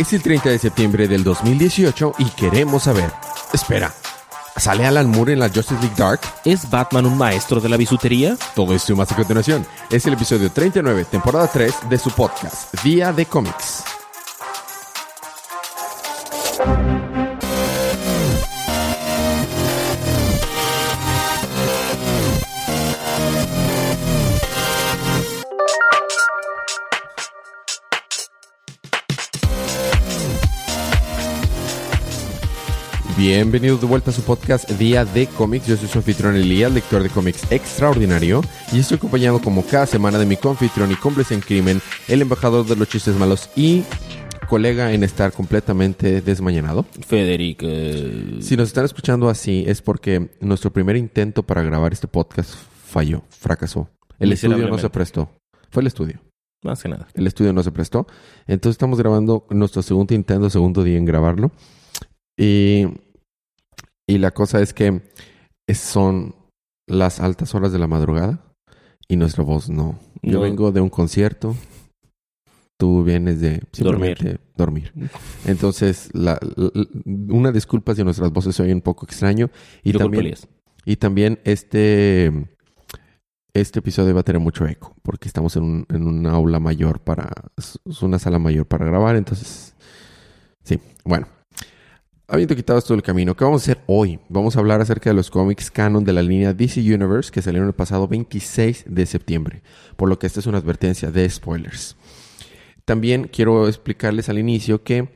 Es el 30 de septiembre del 2018 y queremos saber. Espera, ¿sale Alan Moore en la Justice League Dark? ¿Es Batman un maestro de la bisutería? Todo esto y más a continuación. Es el episodio 39, temporada 3 de su podcast, Día de Cómics. Bienvenidos de vuelta a su podcast Día de Cómics. Yo soy su anfitrión Elías, lector de cómics extraordinario, y estoy acompañado como cada semana de mi confitrión y cómplice en crimen, el embajador de los chistes malos y colega en estar completamente desmañanado. Federico. Si nos están escuchando así es porque nuestro primer intento para grabar este podcast falló, fracasó. El estudio no se prestó. Fue el estudio. Más que nada. El estudio no se prestó. Entonces estamos grabando nuestro segundo intento, segundo día en grabarlo. Y, y la cosa es que son las altas horas de la madrugada y nuestra voz no. Yo No. vengo de un concierto. Tú vienes de simplemente dormir. Entonces, la- la- una disculpa si nuestras voces se oyen un poco extraño. Y Yo también, y también este, este episodio va a tener mucho eco, porque estamos en, un, en una aula mayor para, es una sala mayor para grabar, entonces, sí, bueno. Habiendo quitado esto del camino, ¿qué vamos a hacer hoy? Vamos a hablar acerca de los cómics canon de la línea DC Universe que salieron el pasado 26 de septiembre, por lo que esta es una advertencia de spoilers. También quiero explicarles al inicio que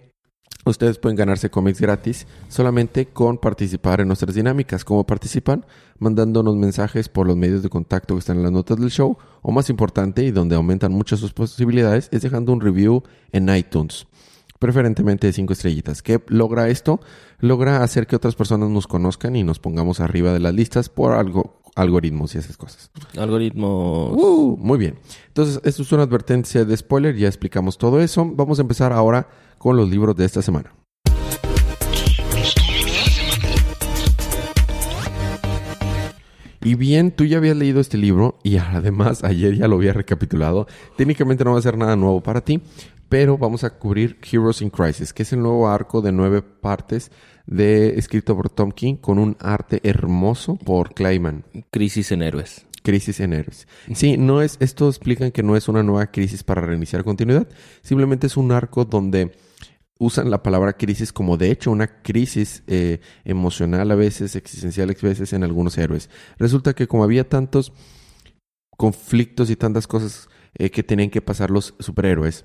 ustedes pueden ganarse cómics gratis solamente con participar en nuestras dinámicas. ¿Cómo participan? Mandándonos mensajes por los medios de contacto que están en las notas del show. O más importante, y donde aumentan mucho sus posibilidades, es dejando un review en iTunes. Preferentemente de cinco estrellitas. ¿Qué logra esto? Logra hacer que otras personas nos conozcan y nos pongamos arriba de las listas por algo, algoritmos y esas cosas. Algoritmos. Uh, muy bien. Entonces, esto es una advertencia de spoiler. Ya explicamos todo eso. Vamos a empezar ahora con los libros de esta semana. Y bien, tú ya habías leído este libro y además ayer ya lo había recapitulado. Técnicamente no va a ser nada nuevo para ti, pero vamos a cubrir Heroes in Crisis, que es el nuevo arco de nueve partes de, escrito por Tom King con un arte hermoso por Clayman. Crisis en héroes. Crisis en héroes. Sí, no es, esto explican que no es una nueva crisis para reiniciar continuidad, simplemente es un arco donde usan la palabra crisis como de hecho una crisis eh, emocional a veces, existencial a veces en algunos héroes. Resulta que como había tantos conflictos y tantas cosas eh, que tenían que pasar los superhéroes,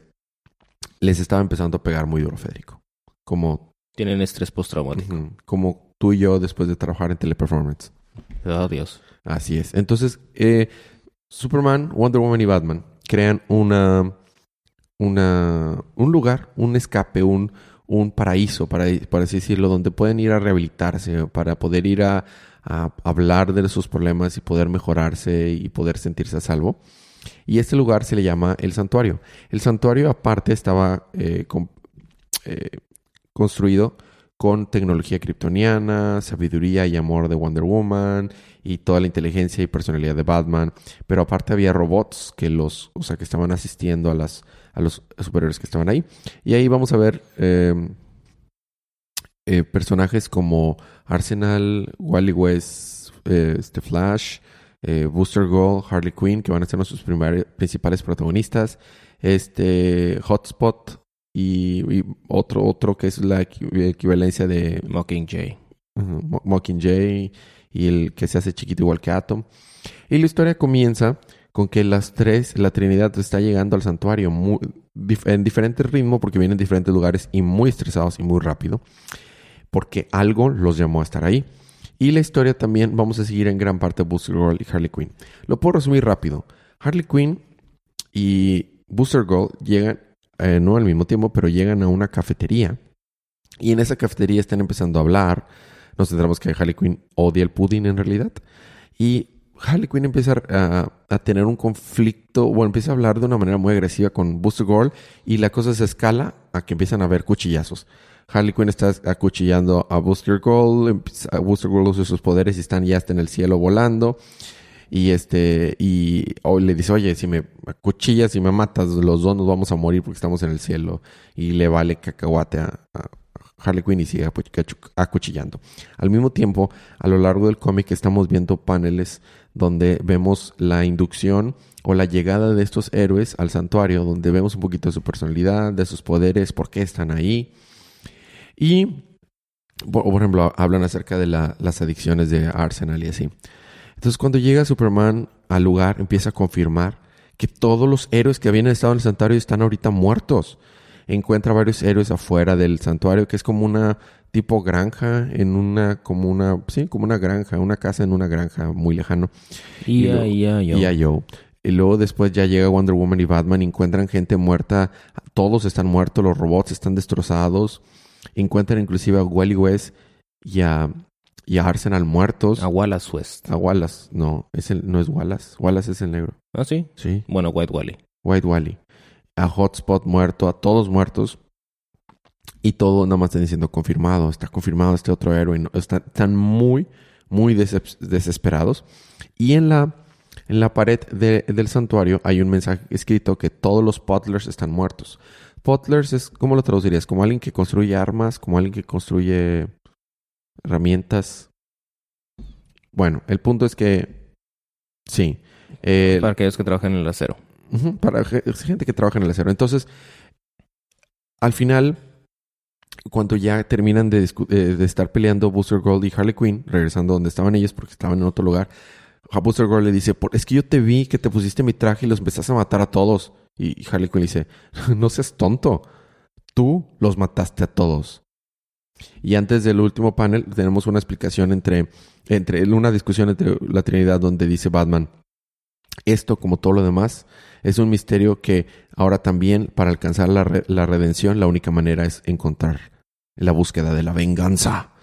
les estaba empezando a pegar muy duro, Federico. Como, Tienen estrés postraumático. como tú y yo después de trabajar en teleperformance. Oh, Dios. Así es. Entonces, eh, Superman, Wonder Woman y Batman crean una, una, un lugar, un escape, un, un paraíso, para, por así decirlo, donde pueden ir a rehabilitarse, para poder ir a, a hablar de sus problemas y poder mejorarse y poder sentirse a salvo. Y este lugar se le llama el santuario. El santuario aparte estaba eh, eh, construido con tecnología kryptoniana, sabiduría y amor de Wonder Woman y toda la inteligencia y personalidad de Batman. Pero aparte había robots que los, o sea, que estaban asistiendo a las a los superhéroes que estaban ahí. Y ahí vamos a ver eh, eh, personajes como Arsenal, Wally West, eh, este Flash, eh, Booster Gold, Harley Quinn, que van a ser nuestros principales protagonistas. Este Hotspot y, y otro, otro que es la equi- equivalencia de Mockingjay. Mo- Mockingjay y el que se hace chiquito igual que Atom. Y la historia comienza con que las tres, la Trinidad está llegando al santuario muy- en diferente ritmo porque vienen de diferentes lugares y muy estresados y muy rápido porque algo los llamó a estar ahí. Y la historia también vamos a seguir en gran parte Booster Gold y Harley Quinn. Lo puedo resumir rápido. Harley Quinn y Booster Gold llegan, eh, no al mismo tiempo, pero llegan a una cafetería. Y en esa cafetería están empezando a hablar. Nos centramos que Harley Quinn odia el pudding en realidad. Y Harley Quinn empieza a, tener un conflicto, o empieza a hablar de una manera muy agresiva con Booster Gold. Y la cosa se escala a que empiezan a haber cuchillazos. Harley Quinn está acuchillando a Booster Gold. Booster Gold usa sus poderes y están ya hasta en el cielo volando. Y este, y le dice, oye, si me cuchillas y me matas, los dos nos vamos a morir porque estamos en el cielo. Y le vale cacahuate a, a Harley Quinn y sigue acu- acu- acuchillando. Al mismo tiempo, a lo largo del cómic estamos viendo paneles donde vemos la inducción o la llegada de estos héroes al santuario, donde vemos un poquito de su personalidad, de sus poderes, por qué están ahí. Y, por, por ejemplo, hablan acerca de la- las adicciones de Arsenal y así. Entonces, cuando llega Superman al lugar, empieza a confirmar que todos los héroes que habían estado en el santuario están ahorita muertos. Encuentra varios héroes afuera del santuario, que es como una tipo granja, en una, como una, sí, como una granja, una casa en una granja muy lejano. Y luego- ahí, ya, yo. Y luego después ya llega Wonder Woman y Batman y encuentran gente muerta. Todos están muertos, los robots están destrozados. Encuentran inclusive a Wally West y a, y a Arsenal muertos. A Wallace West. A Wallace. No, es el, no es Wallace. Wallace es el negro. ¿Ah, sí? Sí. Bueno, White Wally. White Wally. A Hotspot muerto, a todos muertos. Y todo nada más están diciendo confirmado. Está confirmado este otro héroe. No- Están, están muy, muy desesperados. Y en la, en la pared de- del santuario hay un mensaje escrito que todos los Putlers están muertos. Putlers es, ¿cómo lo traducirías? Como alguien que construye armas, como alguien que construye herramientas. Bueno, el punto es que sí. Eh, Para aquellos que trabajan en el acero. Para ge- gente que trabaja en el acero. Entonces, al final, cuando ya terminan de, eh, de estar peleando Booster Gold y Harley Quinn, regresando donde estaban ellos porque estaban en otro lugar, a Booster Gold le dice, "Por- es que yo te vi que te pusiste mi traje y los empezaste a matar a todos. Y Harley Quinn dice, no seas tonto, tú los mataste a todos. Y antes del último panel tenemos una explicación entre, entre una discusión entre la Trinidad donde dice Batman, esto como todo lo demás es un misterio que ahora también para alcanzar la, la redención la única manera es encontrar la búsqueda de la venganza.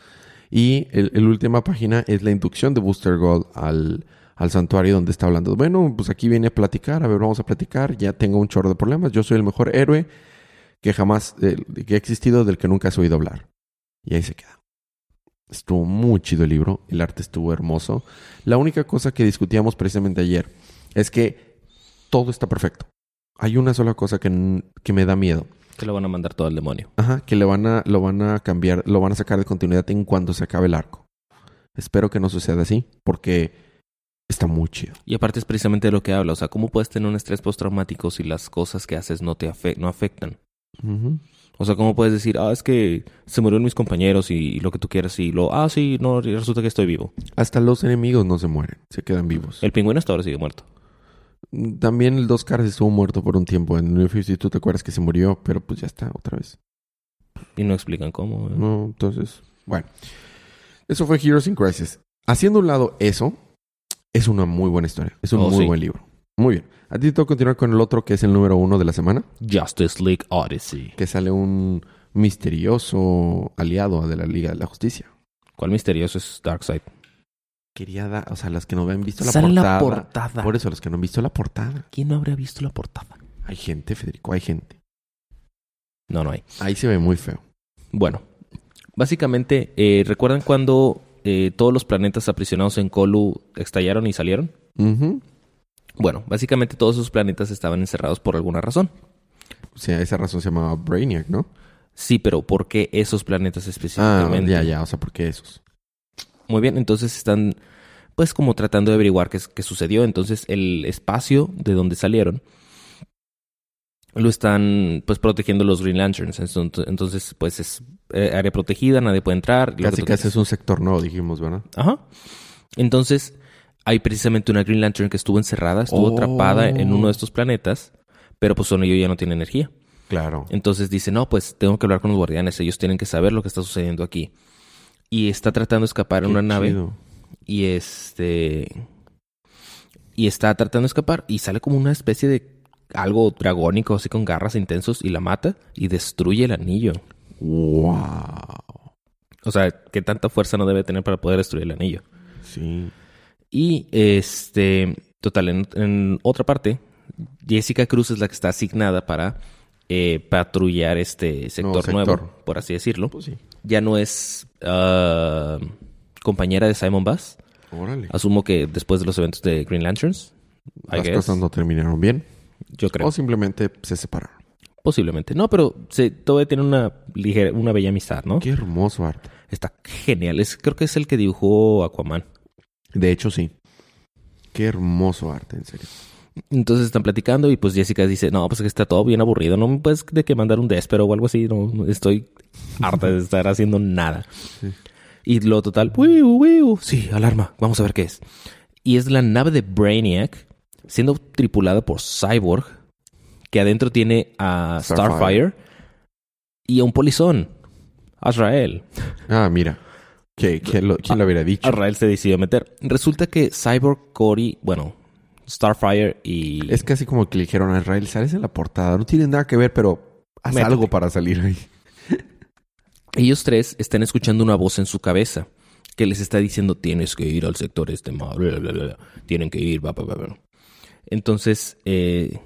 Y el última página es la inducción de Booster Gold al, al santuario donde está hablando. Bueno, pues aquí viene a platicar, a ver, vamos a platicar, ya tengo un chorro de problemas, yo soy el mejor héroe que jamás, eh, que ha existido, del que nunca has oído hablar. Y ahí se queda. Estuvo muy chido el libro, el arte estuvo hermoso. La única cosa que discutíamos precisamente ayer es que todo está perfecto. Hay una sola cosa que, que me da miedo. Que lo van a mandar todo al demonio. Ajá, que le van a, lo van a cambiar, lo van a sacar de continuidad en cuanto se acabe el arco. Espero que no suceda así, porque está muy chido. Y aparte es precisamente de lo que habla. O sea, ¿cómo puedes tener un estrés postraumático si las cosas que haces no te afe- no afectan? O sea, ¿cómo puedes decir, ah, es que se murieron mis compañeros y, y lo que tú quieras y lo, ah, sí, no, y resulta que estoy vivo? Hasta los enemigos no se mueren, se quedan vivos. El pingüino hasta ahora sigue muerto. También el Dos Caras estuvo muerto por un tiempo. En New 52 te acuerdas que se murió, pero pues ya está, otra vez. Y no explican cómo. ¿eh? No, entonces, bueno. Eso fue Heroes in Crisis. Haciendo un lado eso, es una muy buena historia. Es un Oh, muy sí. buen libro. Muy bien. A ti te toca continuar con el otro que es el número uno de la semana. Justice League Odyssey. Que sale un misterioso aliado de la Liga de la Justicia. ¿Cuál misterioso es Darkseid? Quería dar, o sea, las que no han visto la Sale portada. la portada. Por eso, los que no han visto la portada. ¿Quién no habría visto la portada? Hay gente, Federico, hay gente. No, no hay. Ahí se ve muy feo. Bueno, básicamente, eh, ¿recuerdan cuando eh, todos los planetas aprisionados en Kolu estallaron y salieron? Bueno, básicamente todos esos planetas estaban encerrados por alguna razón. O sea, esa razón se llamaba Brainiac, ¿no? Sí, pero ¿por qué esos planetas Ah, específicamente? ya, ya. O sea, ¿por qué esos? Muy bien, entonces están pues como tratando de averiguar qué, qué sucedió. Entonces el espacio de donde salieron lo están pues protegiendo los Green Lanterns. Entonces, pues es eh, área protegida, nadie puede entrar. Casi casi es un sector nuevo, dijimos, ¿verdad? Ajá. Entonces hay precisamente una Green Lantern que estuvo encerrada, estuvo Oh. atrapada en uno de estos planetas, pero pues son ellos ya no tiene energía. Claro. Entonces dice, no, pues tengo que hablar con los guardianes, ellos tienen que saber lo que está sucediendo aquí. Y está tratando de escapar en una nave chido. y este y está tratando de escapar y sale como una especie de algo dragónico así con garras intensos y la mata y destruye el anillo. Wow. O sea, qué tanta fuerza no debe tener para poder destruir el anillo. Sí. Y este, total, en, en otra parte, Jessica Cruz es la que está asignada para eh, patrullar este sector Nuevo por así decirlo. Pues sí. Ya no es ah, compañera de Simon Bass, Órale. Asumo que después de los eventos de Green Lanterns. Las cosas no terminaron bien. Yo creo. O simplemente se separaron. Posiblemente. No, pero se, todavía tiene una ligera, una bella amistad, ¿no? Qué hermoso arte. Está genial. Es, creo que es el que dibujó Aquaman. De hecho, sí. Qué hermoso arte, en serio. Entonces están platicando y pues Jessica dice, no, pues que está todo bien aburrido. No me puedes de que mandar un Despero o algo así. No, no, estoy harta de estar haciendo nada. Sí. Y lo total, wiu, wiu. Sí, alarma. Vamos a ver qué es. Y es la nave de Brainiac siendo tripulada por Cyborg, que adentro tiene a Starfire. Starfire, y a un polizón, Azrael. Ah, mira. ¿Qué, quién, lo, quién lo hubiera dicho? Azrael se decidió meter. Resulta que Cyborg, Cory, bueno, Starfire y... Es casi como que le dijeron a Israel, sales en la portada. No tiene nada que ver, pero haz Métete. algo para salir ahí. Ellos tres están escuchando una voz en su cabeza que les está diciendo tienes que ir al sector este, bla, bla, bla, bla. tienen que ir, bla, bla, bla". Entonces, eh,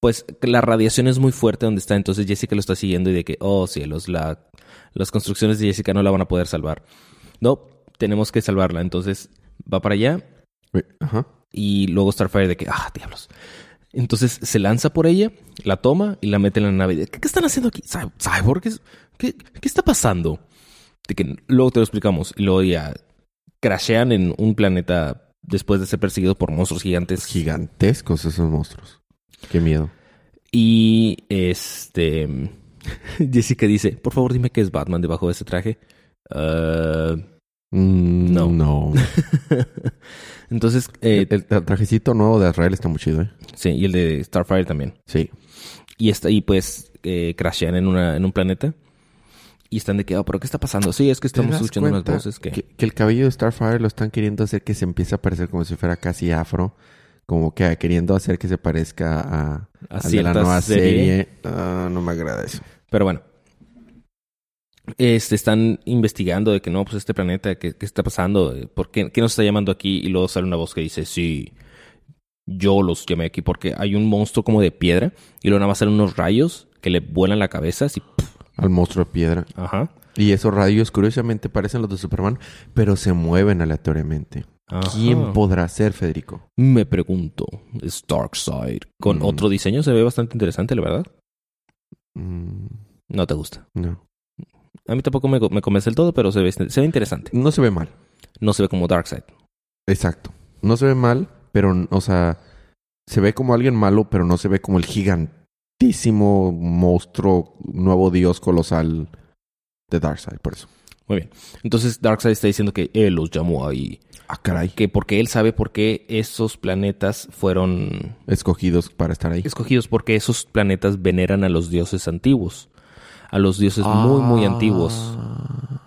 pues la radiación es muy fuerte donde está, entonces Jessica lo está siguiendo y de que, oh cielos, la, las construcciones de Jessica no la van a poder salvar. No, tenemos que salvarla, entonces va para allá Ajá. y luego Starfire de que, ah, diablos. Entonces se lanza por ella, la toma y la mete en la nave. ¿Qué, qué están haciendo aquí? Cy- ¿Cyborg? ¿Qué, qué, qué está pasando? De que luego te lo explicamos. Y luego ya crashean en un planeta después de ser perseguidos por monstruos gigantes. Gigantescos esos monstruos. Qué miedo. Y este. Jessica dice: Por favor, dime que es Batman debajo de ese traje. Ah, Mm, No. No. entonces, eh, el, el trajecito nuevo de Israel está muy chido, ¿eh? sí, y el de Starfire también. Sí. Y está ahí, pues, eh, crashean en, una, en un planeta. Y están de que, oh, ¿pero qué está pasando? Sí, es que ¿Te estamos escuchando unas voces que... que... que el cabello de Starfire lo están queriendo hacer que se empiece a parecer como si fuera casi afro. Como que queriendo hacer que se parezca a, A de la nueva serie. serie. No me agrada eso. Pero bueno. Este, están investigando de que no, pues este planeta, ¿qué, qué está pasando? ¿Por qué, qué nos está llamando aquí? Y luego sale una voz que dice, sí, yo los llamé aquí porque hay un monstruo como de piedra y luego nada más salen unos rayos que le vuelan la cabeza así. Al monstruo de piedra. Ajá. Y esos rayos curiosamente parecen los de Superman, pero se mueven aleatoriamente. Ajá. ¿Quién podrá ser, Federico? Me pregunto, es Darkseid. Con Mm. otro diseño se ve bastante interesante, la verdad. Mm, No te gusta. no. A mí tampoco me, me convence del todo, pero se ve, se ve interesante. No se ve mal. No se ve como Darkseid. Exacto. No se ve mal, pero, o sea, se ve como alguien malo, pero no se ve como el gigantísimo monstruo, nuevo dios colosal de Darkseid, por eso. Muy bien. Entonces Darkseid está diciendo que él los llamó ahí. Ah, caray. Que porque él sabe por qué esos planetas fueron Escogidos para estar ahí. escogidos, porque esos planetas veneran a los dioses antiguos. A los dioses muy, muy antiguos. Ah.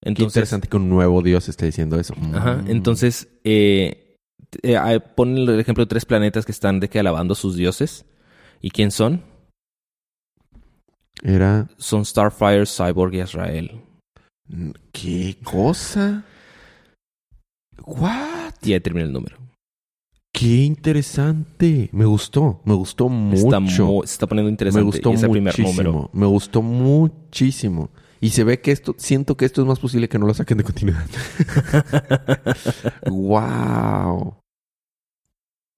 Qué Entonces, interesante que un nuevo dios esté diciendo eso. Ajá. Mm. Entonces, eh, eh, ponen el ejemplo de tres planetas que están de que alabando a sus dioses. ¿Y quién son? Era... Son Starfire, Cyborg y Azrael. ¿Qué cosa? ¿What? Y ahí termina el número. Qué interesante. Me gustó. Me gustó mucho. Está mu- se está poniendo interesante. Me gustó y es el primer muchísimo. número. Me gustó muchísimo. Y se ve que esto, siento que esto es más posible que no lo saquen de continuidad. wow.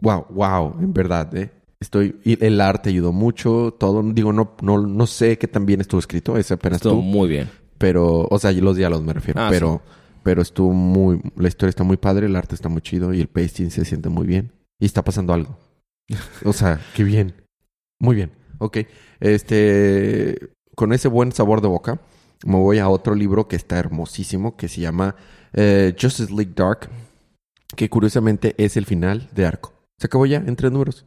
Wow, wow, en verdad, eh. Estoy, y el arte ayudó mucho, todo, digo, no, no, no sé qué tan bien estuvo escrito, es apenas Estuvo tú, muy bien. pero, o sea, los diálogos me refiero, Ah, pero, pero estuvo muy, la historia está muy padre, el arte está muy chido y el pasting se siente muy bien y está pasando algo. O sea, qué bien. Muy bien. Ok. Este, con ese buen sabor de boca, me voy a otro libro que está hermosísimo, que se llama eh, Justice League Dark, que curiosamente es el final de arco. ¿Se acabó ya en tres números?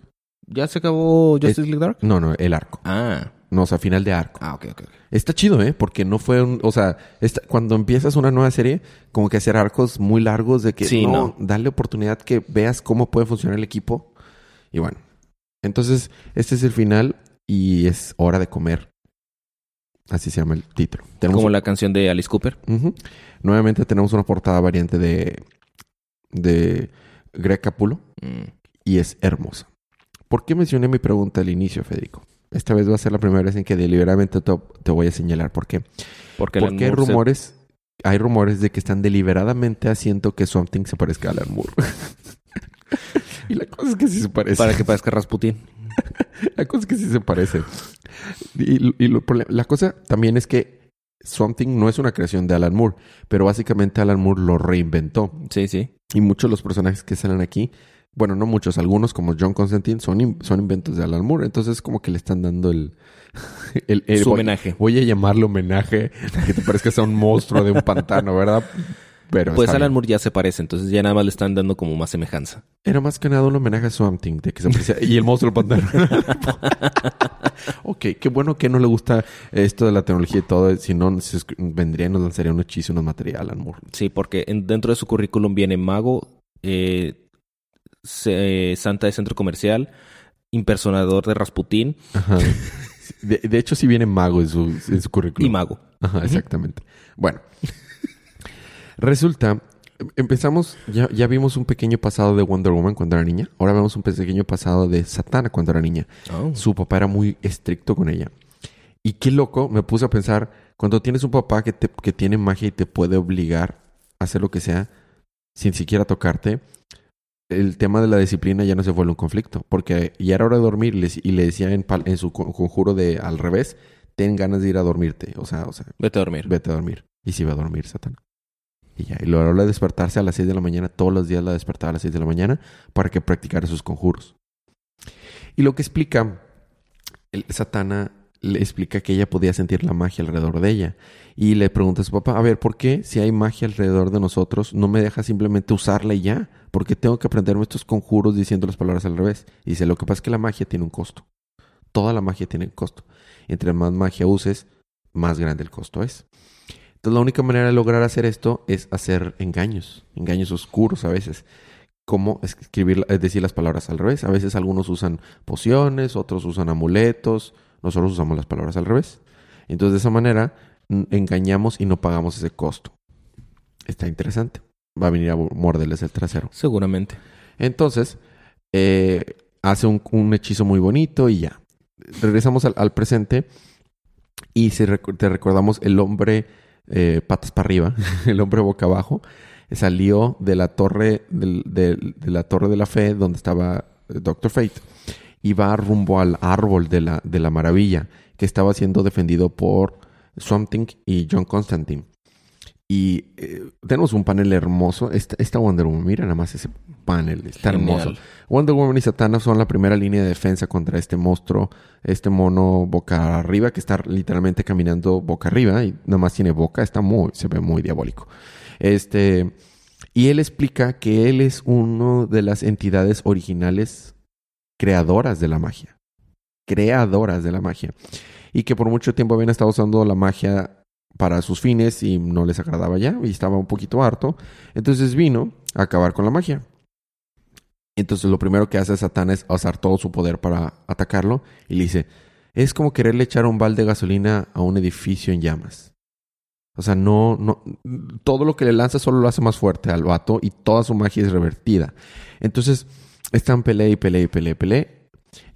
¿Ya se acabó Justice League Dark? No, no, el arco. Ah. No, o sea, final de arco. Ah, ok, ok. Está chido, ¿eh? Porque no fue un... O sea, cuando empiezas una nueva serie, como que hacer arcos muy largos de que... Sí, no, no. Dale oportunidad que veas cómo puede funcionar el equipo. Y bueno. Entonces, este es el final y es hora de comer. Así se llama el título. Tenemos Como la canción de Alice Cooper. Ujú. Nuevamente tenemos una portada variante de... De Greg Capulo. Mm. Y es hermosa. ¿Por qué mencioné mi pregunta al inicio, Federico? Esta vez va a ser la primera vez en que deliberadamente te, voy a señalar por qué. Porque Porque hay se- rumores hay rumores de que están deliberadamente haciendo que Something se parezca a Alan Moore. y la cosa es que sí se parece. Para que parezca Rasputin. la cosa es que sí se parece. Y, y lo la cosa también es que Something no es una creación de Alan Moore, pero básicamente Alan Moore lo reinventó. Sí, sí. Y muchos de los personajes que salen aquí, bueno, no muchos, algunos como John Constantine son, in- son inventos de Alan Moore. Entonces como que le están dando el... el, el- Su voy- homenaje. Voy a llamarlo homenaje, que te parezca sea un monstruo de un pantano, ¿verdad? Pero Pues Alan bien. Moore ya se parece, entonces ya nada más le están dando como más semejanza. Era más que nada un homenaje a Swamp Thing, de que se parecía- y el monstruo pantano. ok, qué bueno que no le gusta esto de la tecnología y todo. Si no, se vendría y nos lanzaría un hechizo, unos material, Alan Moore. Sí, porque en- dentro de su currículum viene mago, eh, se- santa de centro comercial, impersonador de Rasputín Ajá. De, de hecho, sí viene mago en su, en su currículum. y mago. Ajá, exactamente. Bueno, resulta, empezamos, ya, ya vimos un pequeño pasado de Wonder Woman cuando era niña. Ahora vemos un pequeño pasado de Satana cuando era niña. Oh. Su papá era muy estricto con ella. Y qué loco, me puse a pensar, cuando tienes un papá que, te, que tiene magia y te puede obligar a hacer lo que sea sin siquiera tocarte, el tema de la disciplina ya no se vuelve un conflicto. Porque ya era hora de dormir y le, decía en, su con- conjuro de al revés, ten ganas de ir a dormirte. O sea, o sea, Vete a dormir. vete a dormir. Y se iba a dormir, Satán. Y ya, y lo hora de despertarse a las 6 de la mañana, todos los días la despertaba a las 6 de la mañana para que practicara sus conjuros. Y lo que explica, el Satana le explica que ella podía sentir la magia alrededor de ella. Y le pregunta a su papá, a ver, ¿por qué si hay magia alrededor de nosotros no me deja simplemente usarla y ya? ¿Por qué tengo que aprenderme estos conjuros diciendo las palabras al revés? Y dice, lo que pasa es que la magia tiene un costo. Toda la magia tiene un costo. Entre más magia uses, más grande el costo es. Entonces la única manera de lograr hacer esto es hacer engaños, engaños oscuros a veces. Como escribir, es decir, las palabras al revés. A veces algunos usan pociones, otros usan amuletos, nosotros usamos las palabras al revés. Entonces de esa manera engañamos y no pagamos ese costo. Está interesante. Va a venir a morderles el trasero. Seguramente. Entonces, eh, hace un, un hechizo muy bonito y ya. Regresamos al, al presente y recu- te recordamos el hombre eh, patas para arriba, el hombre boca abajo, salió de la torre del- del- de la torre de la fe donde estaba Doctor Fate y va rumbo al árbol de la, de la maravilla que estaba siendo defendido por Swamp Thing y John Constantine. Y eh, tenemos un panel hermoso. Esta, esta Wonder Woman, mira nada más ese panel, está Genial. hermoso. Wonder Woman y Satana son la primera línea de defensa contra este monstruo, este mono boca arriba que está literalmente caminando boca arriba y nada más tiene boca, está muy, se ve muy diabólico. Este, y él explica que él es uno de las entidades originales creadoras de la magia. Creadoras de la magia. Y que por mucho tiempo habían estado usando la magia para sus fines y no les agradaba ya y estaba un poquito harto. Entonces vino a acabar con la magia. Entonces lo primero que hace Satán es usar todo su poder para atacarlo y le dice, es como quererle echar un balde de gasolina a un edificio en llamas. O sea, no, no, todo lo que le lanza solo lo hace más fuerte al vato y toda su magia es revertida. Entonces, están pelea y pelea y pelea y.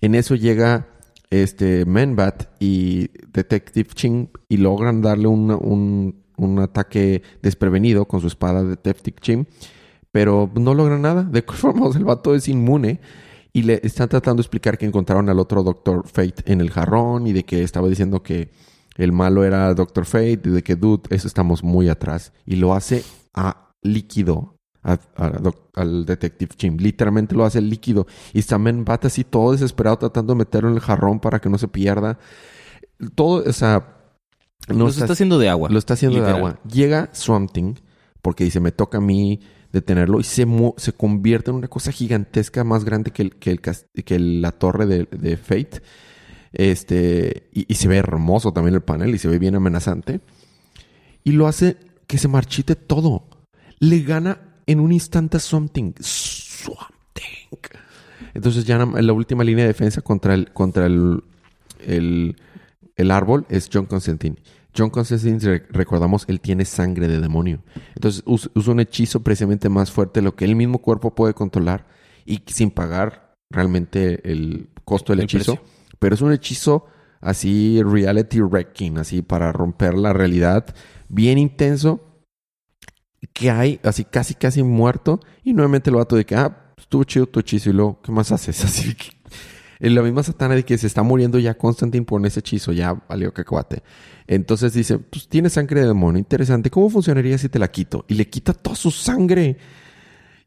En eso llega este Menbat y Detective Ching y logran darle un, un, ataque desprevenido con su espada de Detective Ching, pero no logran nada. De formas, el vato es inmune y le están tratando de explicar que encontraron al otro Doctor Fate en el jarrón y de que estaba diciendo que el malo era Doctor Fate y de que, dude, eso estamos muy atrás. Y lo hace a líquido a- a doc- al Detective Chim. Literalmente lo hace líquido. Y Samen Bat así todo desesperado tratando de meterlo en el jarrón para que no se pierda. Todo, o sea... No se está haciendo de agua. Lo está haciendo literal. de agua. Llega Swamp Thing porque dice, me toca a mí detenerlo y se, se convierte en una cosa gigantesca más grande que, el, que, el que la torre de, de Fate. Este, y, y se ve hermoso también el panel y se ve bien amenazante. Y lo hace que se marchite todo. Le gana en un instante a Swamp Thing. Swamp Thing. Entonces ya la última línea de defensa contra el, contra el, el, el árbol es John Constantine. John Constantine, re- recordamos, él tiene sangre de demonio. Entonces us- usa un hechizo precisamente más fuerte de lo que el mismo cuerpo puede controlar y sin pagar realmente el costo del El hechizo. precio. Pero es un hechizo así reality wrecking, así para romper la realidad, bien intenso que hay, así casi, casi muerto. Y nuevamente el vato de que, ah, estuvo chido tu hechizo. Y luego, ¿qué más haces? Así que. La misma satana de que se está muriendo ya Constantine por ese hechizo, ya valió cacahuate. Entonces dice, pues tienes sangre de demonio, interesante, ¿cómo funcionaría si te la quito? Y le quita toda su sangre.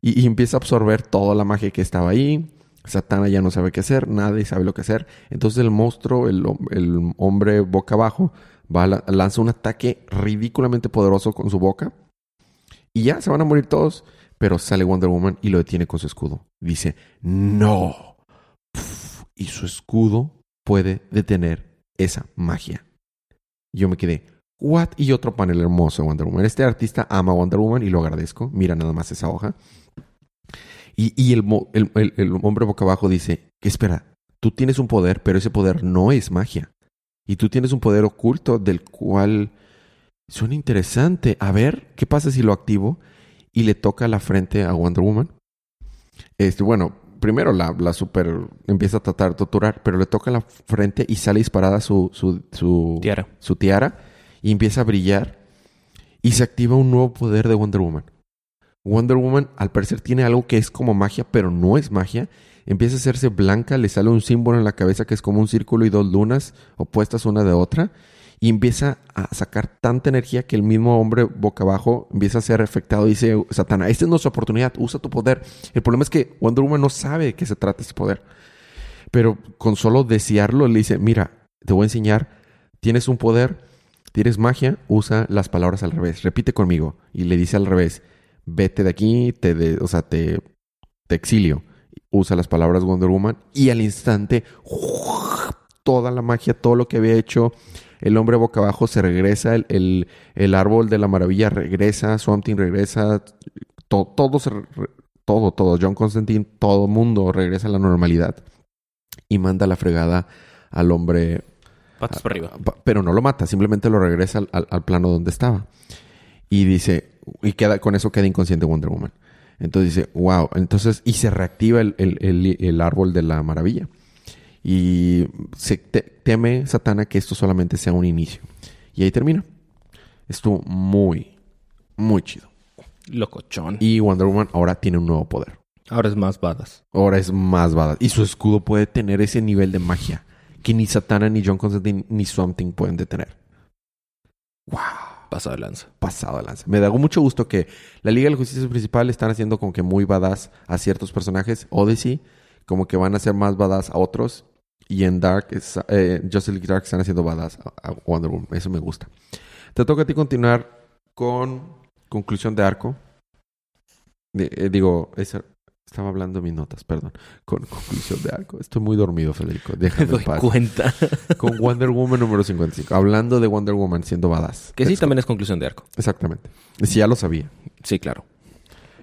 Y, empieza a absorber toda la magia que estaba ahí. Satana ya no sabe qué hacer, nadie sabe lo que hacer. Entonces el monstruo, el, el hombre boca abajo, va lanza un ataque ridículamente poderoso con su boca. Y ya se van a morir todos. Pero sale Wonder Woman y lo detiene con su escudo. Dice, no. Y su escudo puede detener esa magia. Yo me quedé, ¿what? Y otro panel hermoso de Wonder Woman. Este artista ama Wonder Woman y lo agradezco. Mira nada más esa hoja. Y, y el, el- el- el hombre boca abajo dice, espera, tú tienes un poder, pero ese poder no es magia. Y tú tienes un poder oculto del cual suena interesante. A ver, ¿qué pasa si lo activo y le toca la frente a Wonder Woman? Este, bueno, primero la, la super empieza a tratar de torturar, pero le toca la frente y sale disparada su, su, su, Tiara. su tiara y empieza a brillar y se activa un nuevo poder de Wonder Woman. Wonder Woman al parecer tiene algo que es como magia, pero no es magia. Empieza a hacerse blanca, le sale un símbolo en la cabeza que es como un círculo y dos lunas opuestas una de otra. Y empieza a sacar tanta energía que el mismo hombre boca abajo empieza a ser afectado. Y dice, Satana, esta es nuestra oportunidad, usa tu poder. El problema es que Wonder Woman no sabe de qué se trata ese poder. Pero con solo desearlo le dice, mira, te voy a enseñar, tienes un poder, tienes magia, usa las palabras al revés. Repite conmigo. Y le dice al revés, vete de aquí, te de- o sea, te, te exilio. Usa las palabras Wonder Woman y al instante toda la magia, todo lo que había hecho el hombre boca abajo se regresa, el, el, el árbol de la maravilla regresa, Swamp Thing regresa, to- todo, se todo, todo, John Constantine, todo mundo regresa a la normalidad y manda la fregada al hombre Patas para arriba. Pero no lo mata, simplemente lo regresa al, al- al plano donde estaba. Y dice, y queda, con eso queda inconsciente Wonder Woman. Entonces dice, wow, entonces, y se reactiva el, el- el- el árbol de la maravilla. Y se te- teme Satana que esto solamente sea un inicio. Y ahí termina. Estuvo muy, muy chido. Locochón. Y Wonder Woman ahora tiene un nuevo poder. Ahora es más badass. Ahora es más badass. Y su escudo puede tener ese nivel de magia que ni Satana, ni John Constantine, ni Swamp Thing pueden detener. ¡Wow! Pasado de lanza. Pasado de lanza. Me da mucho gusto que la Liga de la Justicia Principal están haciendo como que muy badass a ciertos personajes. Odyssey, como que van a ser más badass a otros. Y en Dark, es- eh, Justice League Dark están haciendo badass a, Wonder Woman. Eso me gusta. Te toca a ti continuar con conclusión de arco. De- eh, digo, esa- estaba hablando de mis notas, perdón. Con conclusión de arco. Estoy muy dormido, Federico. Me Déjame doy paz. cuenta. Con Wonder Woman número 55. Hablando de Wonder Woman siendo badass. que sí, también es conclusión de arco. Exactamente. Si ya lo sabía. Sí, claro.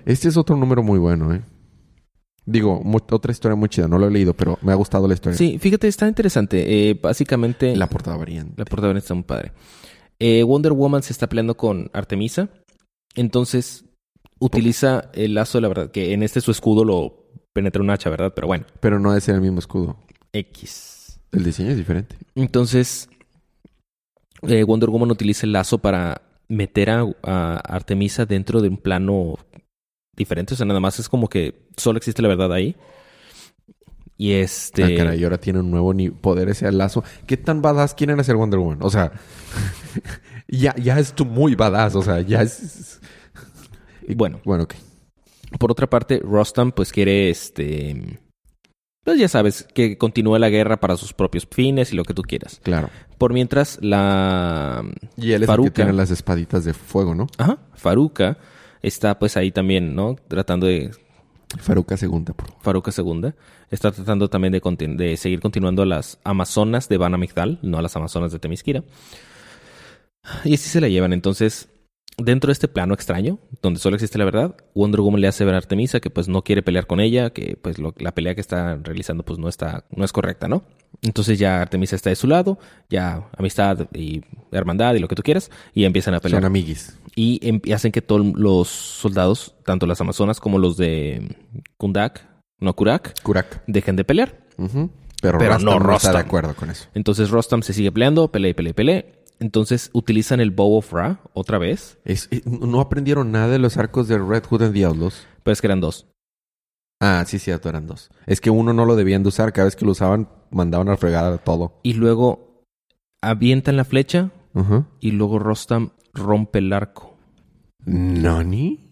Este es otro número muy bueno, ¿eh? Digo, otra historia muy chida. No lo he leído, pero me ha gustado la historia. Sí, fíjate, está interesante. Eh, básicamente, La portada variante. la portada está muy padre. Eh, Wonder Woman se está peleando con Artemisa. Entonces, utiliza el lazo de la verdad, que en este su escudo lo penetra un hacha, ¿verdad? Pero bueno, Pero no es el mismo escudo. X. El diseño es diferente. Entonces, eh, Wonder Woman utiliza el lazo para meter a, a Artemisa dentro de un plano diferente. O sea, nada más es como que solo existe la verdad ahí. Y este. Ah, caray, y ahora tiene un nuevo poder ese lazo. ¿Qué tan badass quieren hacer Wonder Woman? O sea, ya, ya es tú muy badass. O sea, ya es... Bueno, Bueno, ok. por otra parte, Rostam, pues quiere este. Pues ya sabes, que continúe la guerra para sus propios fines y lo que tú quieras. Claro. Por mientras, la. Y él es el que tiene las espaditas de fuego, ¿no? Ajá, Faruka está pues ahí también, ¿no? Tratando de Faruka segunda, por favor. Faruka II está tratando también de, seguir continuando a las Amazonas de Van Amigdal, no a las Amazonas de Temisquira. Y así se la llevan. Entonces, dentro de este plano extraño, donde solo existe la verdad, Wonder Woman le hace ver a Artemisa que pues no quiere pelear con ella, que pues lo- la pelea que está realizando pues no está, no es correcta, ¿no? Entonces ya Artemisa está de su lado, ya amistad y hermandad y lo que tú quieras, y empiezan a pelear Son amiguis. Y, em- y hacen que todos los soldados, tanto las amazonas como los de Kundak, no Kurak, Kurak. dejen de pelear. Pero, Pero Rostam no no está de Rostam. acuerdo con eso. Entonces Rostam se sigue peleando, pelea y pelea y pelea. Entonces utilizan el Bow of Ra otra vez. Es- eh, no aprendieron nada de los arcos de Red Hood and the Outlaws. Pero es que eran dos. Ah, sí, cierto, eran dos. Es que uno no lo debían de usar. Cada vez que lo usaban, mandaban a fregar todo. Y luego avientan la flecha y luego Rostam rompe el arco. ¿Nani?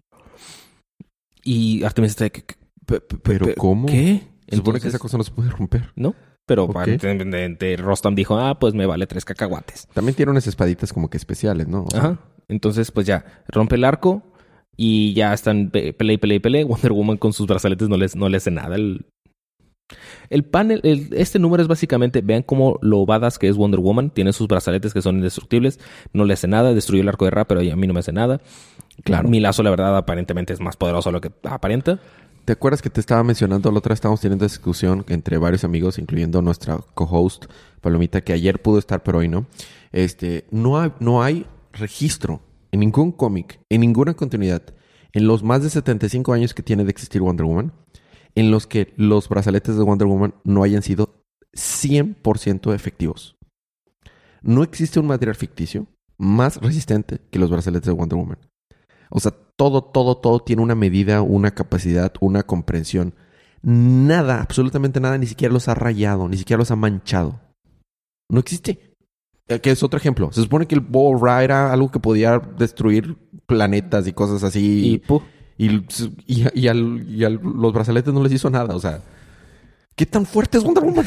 Y Artemisa está de que... que- pe- pe- ¿Pero pe- cómo? ¿Qué? Se supone que esa cosa no se puede romper. ¿No? Pero aparentemente Rostam dijo, ah, pues me vale tres cacahuates. También tiene unas espaditas como que especiales, ¿no? O sea, Ajá. Entonces, pues ya, rompe el arco y ya están pe- pelea y pelea y pelea. Wonder Woman con sus brazaletes no les, no le hace nada. El, el panel, el- este número es básicamente, vean cómo lo badass que es Wonder Woman. Tiene sus brazaletes que son indestructibles. No le hace nada. Destruyó el arco de Ra, pero a mí no me hace nada. Claro. Mi lazo, la verdad, aparentemente es más poderoso de lo que aparenta. ¿Te acuerdas que te estaba mencionando la otra vez estábamos teniendo discusión entre varios amigos, incluyendo nuestra co-host Palomita, que ayer pudo estar pero hoy no? Este, no hay, no hay registro en ningún cómic, en ninguna continuidad, en los más de 75 años que tiene de existir Wonder Woman, en los que los brazaletes de Wonder Woman no hayan sido 100% efectivos. No existe un material ficticio más resistente que los brazaletes de Wonder Woman. O sea, todo, todo, todo tiene una medida, una capacidad, una comprensión. Nada, absolutamente nada, ni siquiera los ha rayado, ni siquiera los ha manchado. No existe. Eh, Que es otro ejemplo. Se supone que el Bow Ra era algo que podía destruir planetas y cosas Y, así. ¡puf! Y, y, y al- y al- los brazaletes no les hizo nada. O sea, ¿qué tan fuerte es Wonder Woman?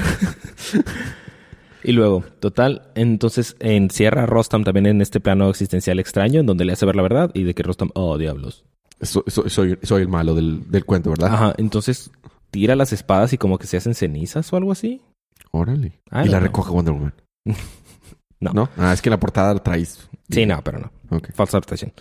Y luego, total, entonces encierra a Rostam también en este plano existencial extraño, en donde le hace ver la verdad y de que Rostam, oh, diablos. So- so- soy, soy el malo del, del cuento, ¿verdad? Ajá, entonces tira las espadas y como que se hacen cenizas o algo así. Órale. I y la recoge Wonder Woman. No. Ah, es que la portada lo traes. Sí, no, pero no. Ok. Falsa adaptación.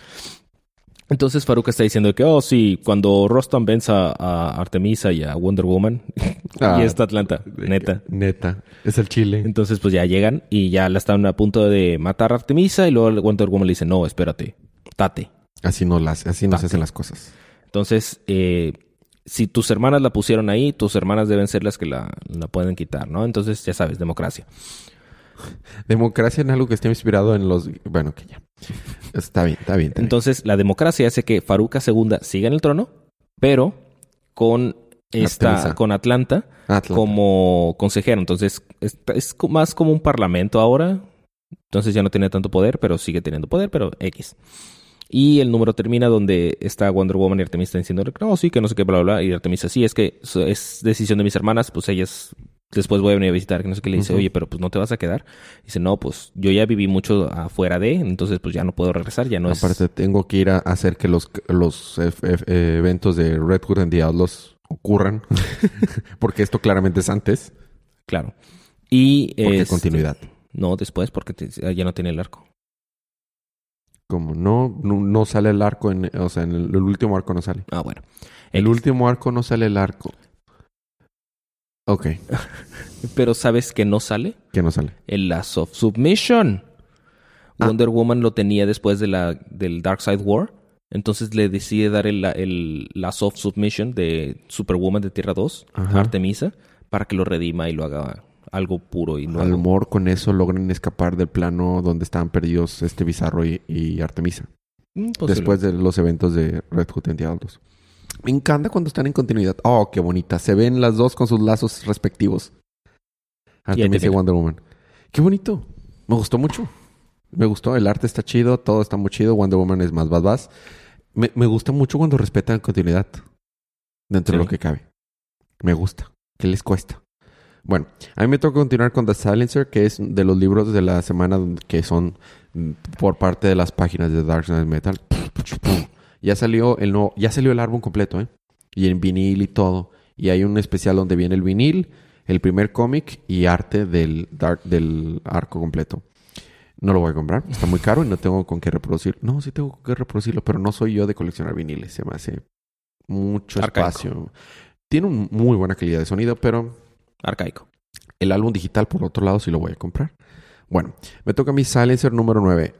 Entonces Faruka está diciendo que, oh, sí, cuando Rostam venza a Artemisa y a Wonder Woman, Ah, y está Atlanta, neta. Neta. Es el chile. Entonces, pues ya llegan y ya la están a punto de matar a Artemisa y luego Wonder Woman le dice, no, espérate, tate. Así no, las, así no se hacen las cosas. Entonces, eh, si tus hermanas la pusieron ahí, tus hermanas deben ser las que la, la pueden quitar, ¿no? Entonces, ya sabes, democracia. Democracia en algo que esté inspirado en los... Bueno, que ya. Está bien, está bien. está bien. Entonces, la democracia hace que Faruka II siga en el trono, pero con esta, Artemisa. con Atlanta Atlanta. como consejero. Entonces, es, es más como un parlamento ahora. Entonces ya no tiene tanto poder, pero sigue teniendo poder, pero X. Y el número termina donde está Wonder Woman y Artemisa diciendo, no, sí, que no sé qué, bla, bla, bla. Y Artemisa, sí, es que es decisión de mis hermanas, pues ellas después voy a venir a visitar, que no sé qué. Le dice, oye, pero pues no te vas a quedar. Dice, no, pues yo ya viví mucho afuera de, entonces pues ya no puedo regresar, ya no es... Aparte, tengo que ir a hacer que los, los eh, eh, eventos de Red Hood and Outlaws ocurran. porque esto claramente es antes. Claro. Y... Porque este, continuidad. No, después, porque te- ya no tiene el arco. Como no, no, no sale el arco en... O sea, en el, el último arco no sale. Ah, bueno. El último arco no sale el arco. Ok. Pero ¿sabes que no sale? ¿Qué no sale? El Last of Submission. Ah. Wonder Woman lo tenía después de la, del Dark Side War. Entonces le decide dar el, el Last of Submission de Superwoman de Tierra 2 Ajá. a Artemisa para que lo redima y lo haga algo puro y A lo nuevo. mejor con eso logran escapar del plano donde estaban perdidos este Bizarro y, y Artemisa. Mm, después de los eventos de Red Hood the Outlaws. Me encanta cuando están en continuidad. Oh, qué bonita. Se ven las dos con sus lazos respectivos. Artemisa y termina. Wonder Woman. Qué bonito. Me gustó mucho. Me gustó. El arte está chido. Todo está muy chido. Wonder Woman es más badass. Me, me gusta mucho cuando respetan continuidad. Dentro de lo que cabe. Me gusta. ¿Qué les cuesta? Bueno, a mí me toca continuar con The Silencer, que es de los libros de la semana que son mm, por parte de las páginas de Dark Knight Metal. Ya salió el no, ya salió el álbum completo, ¿eh? Y en vinil y todo. Y hay un especial donde viene el vinil, el primer cómic y arte del dark, del arco completo. No lo voy a comprar, está muy caro y no tengo con qué reproducir. No, sí tengo con qué reproducirlo, pero no soy yo de coleccionar viniles, se me hace mucho Arcaico. espacio. Tiene un muy buena calidad de sonido, pero Arcaico. el álbum digital, por otro lado, sí lo voy a comprar. Bueno, me toca mi Silencer número 9.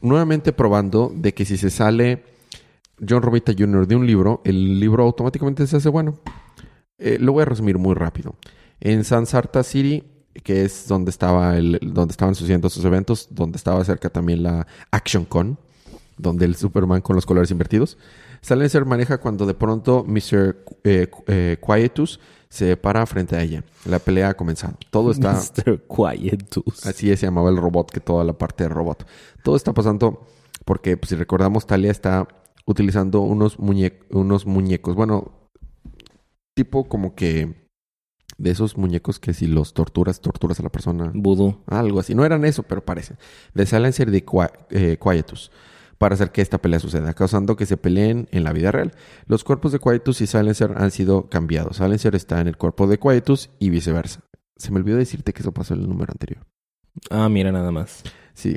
Nuevamente probando de que si se sale John Romita Jr. de un libro, el libro automáticamente se hace bueno. Eh, lo voy a resumir muy rápido. En Sansarta City que es donde estaba el, donde estaban sucediendo sus eventos, donde estaba cerca también la Action Con, donde el Superman con los colores invertidos. Silencer maneja cuando de pronto Mr. eh, eh, Quietus se para frente a ella. La pelea ha comenzado. Todo está... Mr. Quietus. Así se llamaba el robot, que toda la parte del robot. Todo está pasando porque, pues, si recordamos, Talia está utilizando unos, muñe- unos muñecos. Bueno, tipo como que de esos muñecos que si los torturas, torturas a la persona. Voodoo. Algo así. No eran eso, pero parecen. De Silencer y de eh, Quietus. Para hacer que esta pelea suceda, causando que se peleen en la vida real. Los cuerpos de Quietus y Silencer han sido cambiados. Silencer está en el cuerpo de Quietus y viceversa. Se me olvidó decirte que eso pasó en el número anterior. Ah, mira nada más. Sí.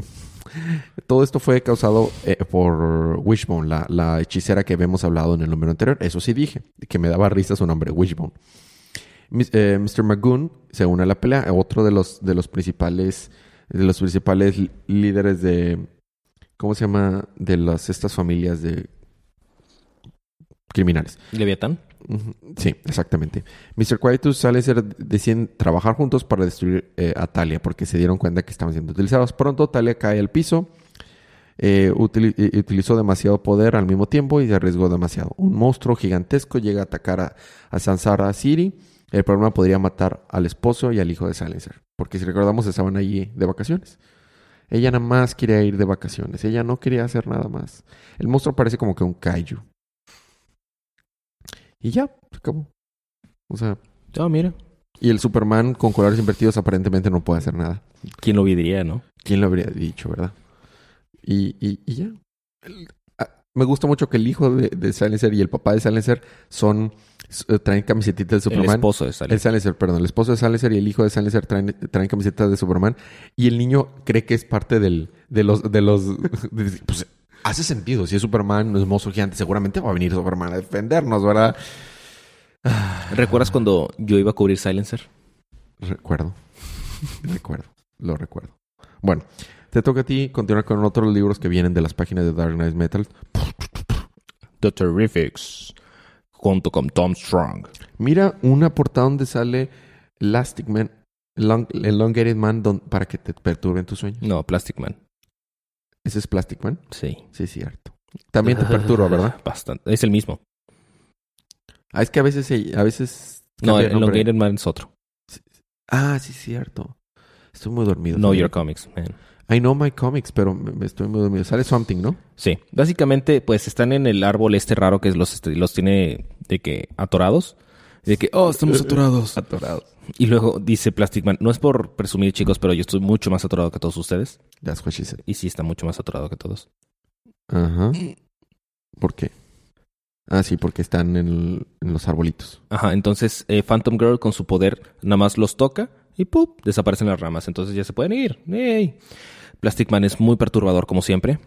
Todo esto fue causado eh, por Wishbone, la, hechicera que habíamos hablado en el número anterior. Eso sí dije, que me daba risa su nombre, Wishbone. Mis- eh, Mr. Magoon se une a la pelea, otro de los, de los principales, de los principales líderes de, ¿cómo se llama? De las, estas familias de criminales. Leviatán. Sí, exactamente. Mr. Quietus sale ser deciden trabajar juntos para destruir eh, a Talia porque se dieron cuenta que estaban siendo utilizados. Pronto Talia cae al piso, eh, eh, utilizó demasiado poder al mismo tiempo y se arriesgó demasiado. Un monstruo gigantesco llega a atacar a, a Sansara City. El problema podría matar al esposo y al hijo de Silencer. Porque si recordamos estaban allí de vacaciones. Ella nada más quería ir de vacaciones. Ella no quería hacer nada más. El monstruo parece como que un kaiju. Y ya, se acabó. O sea, Ah, mira. y el Superman con colores invertidos aparentemente no puede hacer nada. ¿Quién lo diría, no? ¿Quién lo habría dicho, verdad? Y, y, y ya. El- ah, me gusta mucho que el hijo de, de Silencer y el papá de Silencer son... s- traen camisetitas de El Superman. esposo de Sally. El Silencer, perdón. El esposo de Silencer y el hijo de Silencer traen, traen camisetas de Superman. Y el niño cree que es parte del, de los... De los de- pues hace sentido. Si es Superman, no es monstruo gigante, seguramente va a venir Superman a defendernos, ¿verdad? ¿Recuerdas cuando yo iba a cubrir Silencer? Recuerdo. recuerdo. Lo recuerdo. Bueno, te toca a ti continuar con otros libros que vienen de las páginas de Dark Knight Metal. The Terrifics. Junto con Tom Strong. Mira una portada donde sale Elastic Man, Long- Elongated Man, don- para que te perturben tus sueños. No, Plastic Man. ¿Ese es Plastic Man? Sí. Sí, cierto. También te perturba, ¿verdad? Bastante. Es el mismo. Ah, es que a veces... A veces No, el. Elongated Man es otro. Ah, sí, cierto. Estoy muy dormido. Know. Your Comics, man. I know my comics, pero me, me estoy muy dormido. Sale Something, ¿no? Sí. Básicamente, pues están en el árbol este raro que los, este, los tiene de que atorados. De que, oh, estamos atorados. Atorados. Y luego dice Plastic Man, no es por presumir chicos, pero yo estoy mucho más atorado que todos ustedes. That's what she said. Y sí está mucho más atorado que todos. Ajá. ¿Por qué? Ah, sí, porque están en, el- en los arbolitos. Ajá, entonces eh, Phantom Girl con su poder nada más los toca y ¡pup! desaparecen las ramas. Entonces ya se pueden ir. ¡Ey! Plastic Man es muy perturbador como siempre.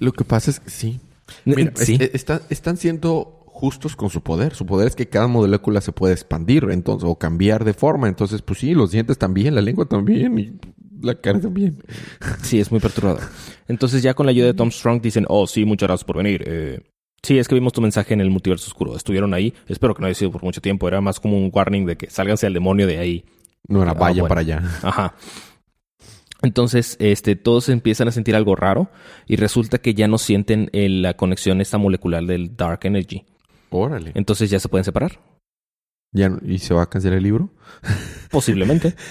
Lo que pasa es que sí. Mira, sí. es- es- está- están siendo justos con su poder. Su poder es que cada molécula se puede expandir entonces, o cambiar de forma. Entonces, pues sí, los dientes también, la lengua también y la cara también. Sí, es muy perturbador. Entonces ya con la ayuda de Tom Strong dicen, oh, sí, muchas gracias por venir. Eh, sí, es que vimos tu mensaje en el multiverso oscuro. Estuvieron ahí. Espero que no haya sido por mucho tiempo. Era más como un warning de que sálganse al demonio de ahí. No era Ah, bueno. para allá. Ajá. Entonces, este, todos empiezan a sentir algo raro y resulta que ya no sienten eh, la conexión esta molecular del Dark Energy. Órale. Entonces ya se pueden separar. Ya, no- ¿Y se va a cancelar el libro? Posiblemente.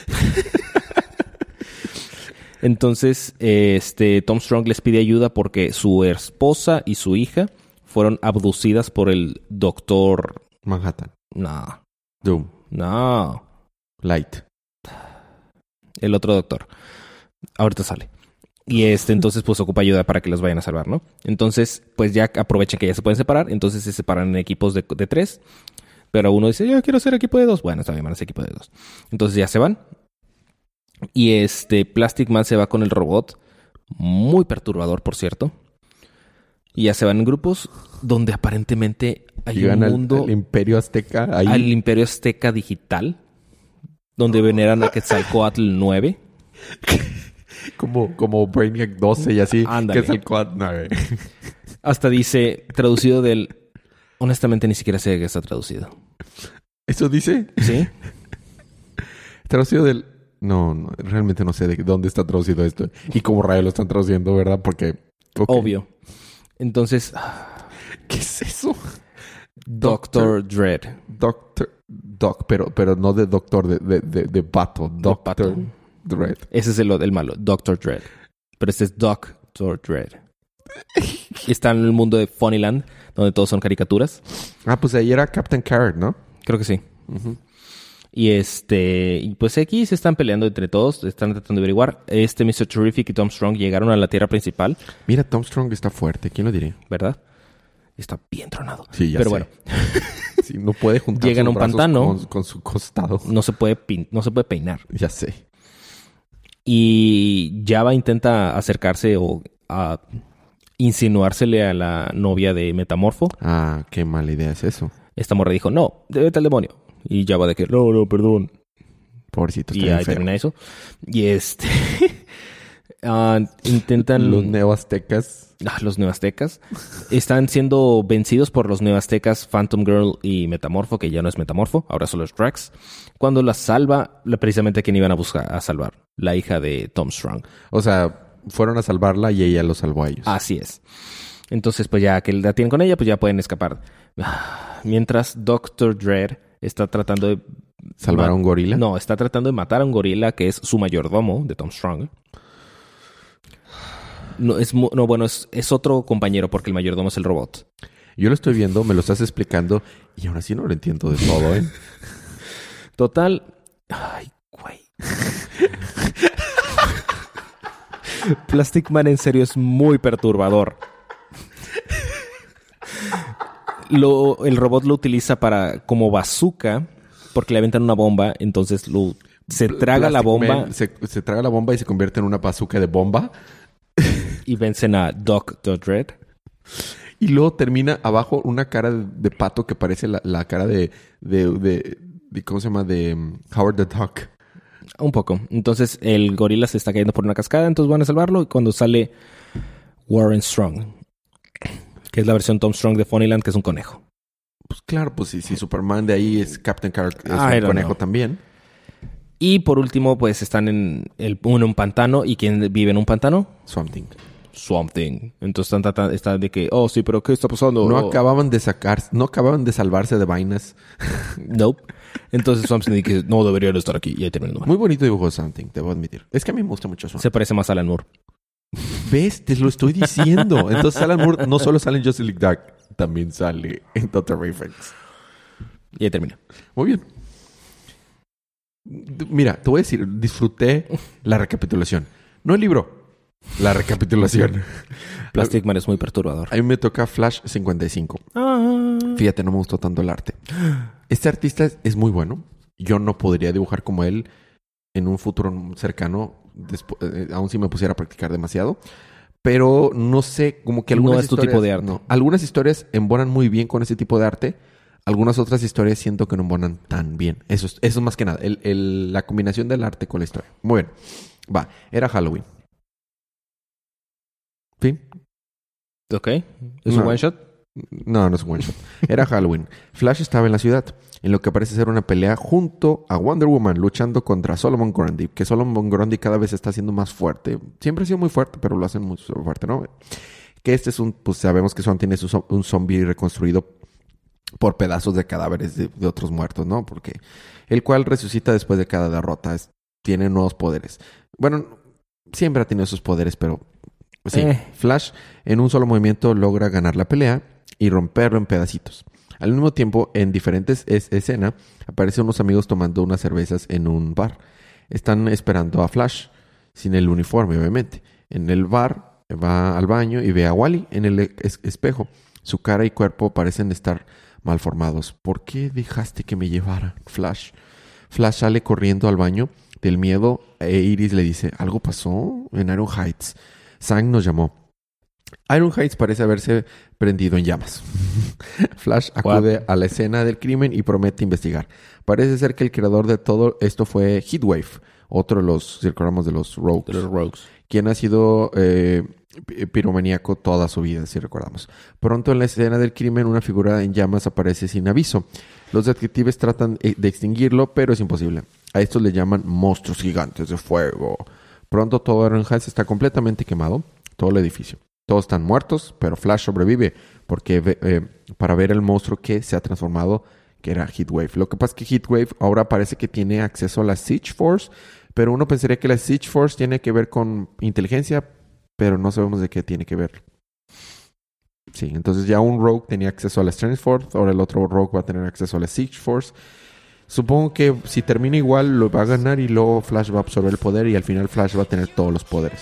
Entonces, este, Tom Strong les pide ayuda porque su esposa y su hija fueron abducidas por el doctor. Manhattan. No, Doom. no. Light. El otro doctor. Ahorita sale. Y este, entonces, pues ocupa ayuda para que los vayan a salvar, ¿no? Entonces, pues ya aprovechan que ya se pueden separar. Entonces se separan en equipos de, de tres. Pero uno dice, yo quiero ser equipo de dos. Bueno, está bien, van a ser equipo de dos. Entonces ya se van. Y este, Plastic Man se va con el robot. Muy perturbador, por cierto. Y ya se van en grupos donde aparentemente hay Llegan un al, mundo al Imperio Azteca. Ahí. al Imperio Azteca Digital. Donde veneran a Quetzalcoatl 9. Como, como Brainiac 12 y así. Ándale. Que es el quad 9. Hasta dice, traducido del... Honestamente ni siquiera sé qué está traducido. ¿Eso dice? ¿Sí? Traducido del... No, no, realmente no sé de dónde está traducido esto. Y cómo rayos lo están traduciendo, ¿verdad? Porque... Obvio. Entonces, ¿Qué es eso? Doctor Dread. Doctor... Doc, pero, pero no de doctor, de, de, de, de pato. Doctor pato. Dread. Ese es el, el malo, Doctor Dread. Pero este es Doctor Dread. Está en el mundo de Funnyland, donde todos son caricaturas. Ah, pues ahí era Captain Carrot, ¿no? Creo que sí. Y este, y pues aquí se están peleando entre todos, están tratando de averiguar. Este Mr. Terrific y Tom Strong llegaron a la tierra principal, Mira, Tom Strong está fuerte. ¿Quién lo diría? ¿verdad? Está bien tronado. Sí, ya Pero sé. bueno, Sí, no puede juntar Llegan a un pantano. Con, con su costado. no se puede pin- no se puede peinar. Ya sé. Y Java intenta acercarse o a insinuársele a la novia de Metamorfo. Ah, qué mala idea es eso. Esta morra dijo, no, vete al demonio. Y Java de que, no, no, perdón. Pobrecito, está Y ahí termina eso. Y este... ah, intentan... Los neoaztecas. Ah, los neoaztecas están siendo vencidos por los neoaztecas Phantom Girl y Metamorfo, que ya no es Metamorfo, ahora solo es Drax. Cuando la salva, precisamente a quien iban a buscar a salvar, la hija de Tom Strong. O sea, fueron a salvarla y ella los salvó a ellos. Así es. Entonces, pues ya que la tienen con ella, pues ya pueden escapar. Ah, Mientras Doctor Dread está tratando de... ¿Salvar a un gorila? No, está tratando de matar a un gorila que es su mayordomo de Tom Strong. No, es, no bueno, es, es otro compañero porque el mayordomo es el robot. Yo lo estoy viendo, me lo estás explicando y aún así no lo entiendo de todo, ¿eh? Total. Ay, güey. Plastic Man en serio es muy perturbador. Lo, el robot lo utiliza para como bazooka porque le aventan una bomba, entonces lo, se traga la bomba Man se, se traga la bomba y se convierte en una bazooka de bomba. Y vencen a Doctor Dread. Y luego termina abajo una cara de, de pato que parece la, la cara de, de, de- ¿Cómo se llama? De um, Howard the Duck. Un poco. Entonces el gorila se está cayendo por una cascada, entonces van a salvarlo y cuando sale Warren Strong, que es la versión Tom Strong de Funnyland, que es un conejo. Pues claro, pues si, si Superman de ahí es Captain Carrot, es I un conejo know. también. Y por último, pues están en el, uno en un pantano. ¿Y quién vive en un pantano? Swamp Thing. Swamp Thing. Entonces están de que, oh, sí, pero ¿qué está pasando? No Oh, acababan de sacar, no acababan de salvarse de vainas. Nope. Entonces Swamp Thing dice, no deberían estar aquí. Y ahí termina el número. Muy bonito dibujo de Swamp Thing, debo admitir. Es que a mí me gusta mucho Swamp. Se parece más a Alan Moore. ¿Ves? Te lo estoy diciendo. Entonces Alan Moore no solo sale en Justice League Dark, también sale en Doctor Reflex. Y ahí termina. Muy bien. Mira, te voy a decir, disfruté la recapitulación. No el libro, la recapitulación. Plastic Man es muy perturbador. A mí me toca Flash 55. Ah. Fíjate, no me gustó tanto el arte. Este artista es, es muy bueno. Yo no podría dibujar como él en un futuro cercano, eh, aun si me pusiera a practicar demasiado. Pero no sé, como que No algunas es tu historias- tipo de arte. no. algunas historias embonan muy bien con ese tipo de arte. Algunas otras historias siento que no embonan tan bien. Eso es, eso es más que nada. el- el- la combinación del arte con la historia. Muy bien. Va. Era Halloween. Fin. Ok. ¿Es un No. one shot? No, no es un one shot. Era Halloween. Flash estaba en la ciudad, en lo que parece ser una pelea junto a Wonder Woman luchando contra Solomon Grundy, que Solomon Grundy cada vez está siendo más fuerte. Siempre ha sido muy fuerte, pero lo hacen muy fuerte, ¿no? Que este es un, pues sabemos que Son tiene un zombie reconstruido por pedazos de cadáveres de, de otros muertos, ¿no? Porque el cual resucita después de cada derrota. Es- tiene nuevos poderes. Bueno, siempre ha tenido esos poderes, pero sí. Eh. Flash en un solo movimiento logra ganar la pelea y romperlo en pedacitos. Al mismo tiempo, en diferentes es- escenas, aparecen unos amigos tomando unas cervezas en un bar. Están esperando a Flash, sin el uniforme, obviamente. En el bar va al baño y ve a Wally en el es- espejo. Su cara y cuerpo parecen estar mal formados. ¿Por qué dejaste que me llevara, Flash? Flash sale corriendo al baño del miedo e Iris le dice, ¿algo pasó en Iron Heights? Sang nos llamó. Iron Heights parece haberse prendido en llamas. Flash acude a la escena del crimen y promete investigar. Parece ser que el creador de todo esto fue Heatwave, otro de los, si recordamos, de los Rogues De los Rogues. quien ha sido eh, pi- piromaníaco toda su vida, si recordamos. Pronto en la escena del crimen, una figura en llamas aparece sin aviso. Los detectives tratan eh, de extinguirlo, pero es imposible. A estos le llaman monstruos gigantes de fuego. Pronto todo Iron Heights está completamente quemado, todo el edificio. Todos están muertos, pero Flash sobrevive porque eh, para ver el monstruo que se ha transformado, que era Heatwave. Lo que pasa es que Heatwave ahora parece que tiene acceso a la Siege Force, pero uno pensaría que la Siege Force tiene que ver con inteligencia, pero no sabemos de qué tiene que ver. Sí, entonces ya un Rogue tenía acceso a la Strange Force, ahora el otro Rogue va a tener acceso a la Siege Force. Supongo que si termina igual lo va a ganar y luego Flash va a absorber el poder y al final Flash va a tener todos los poderes.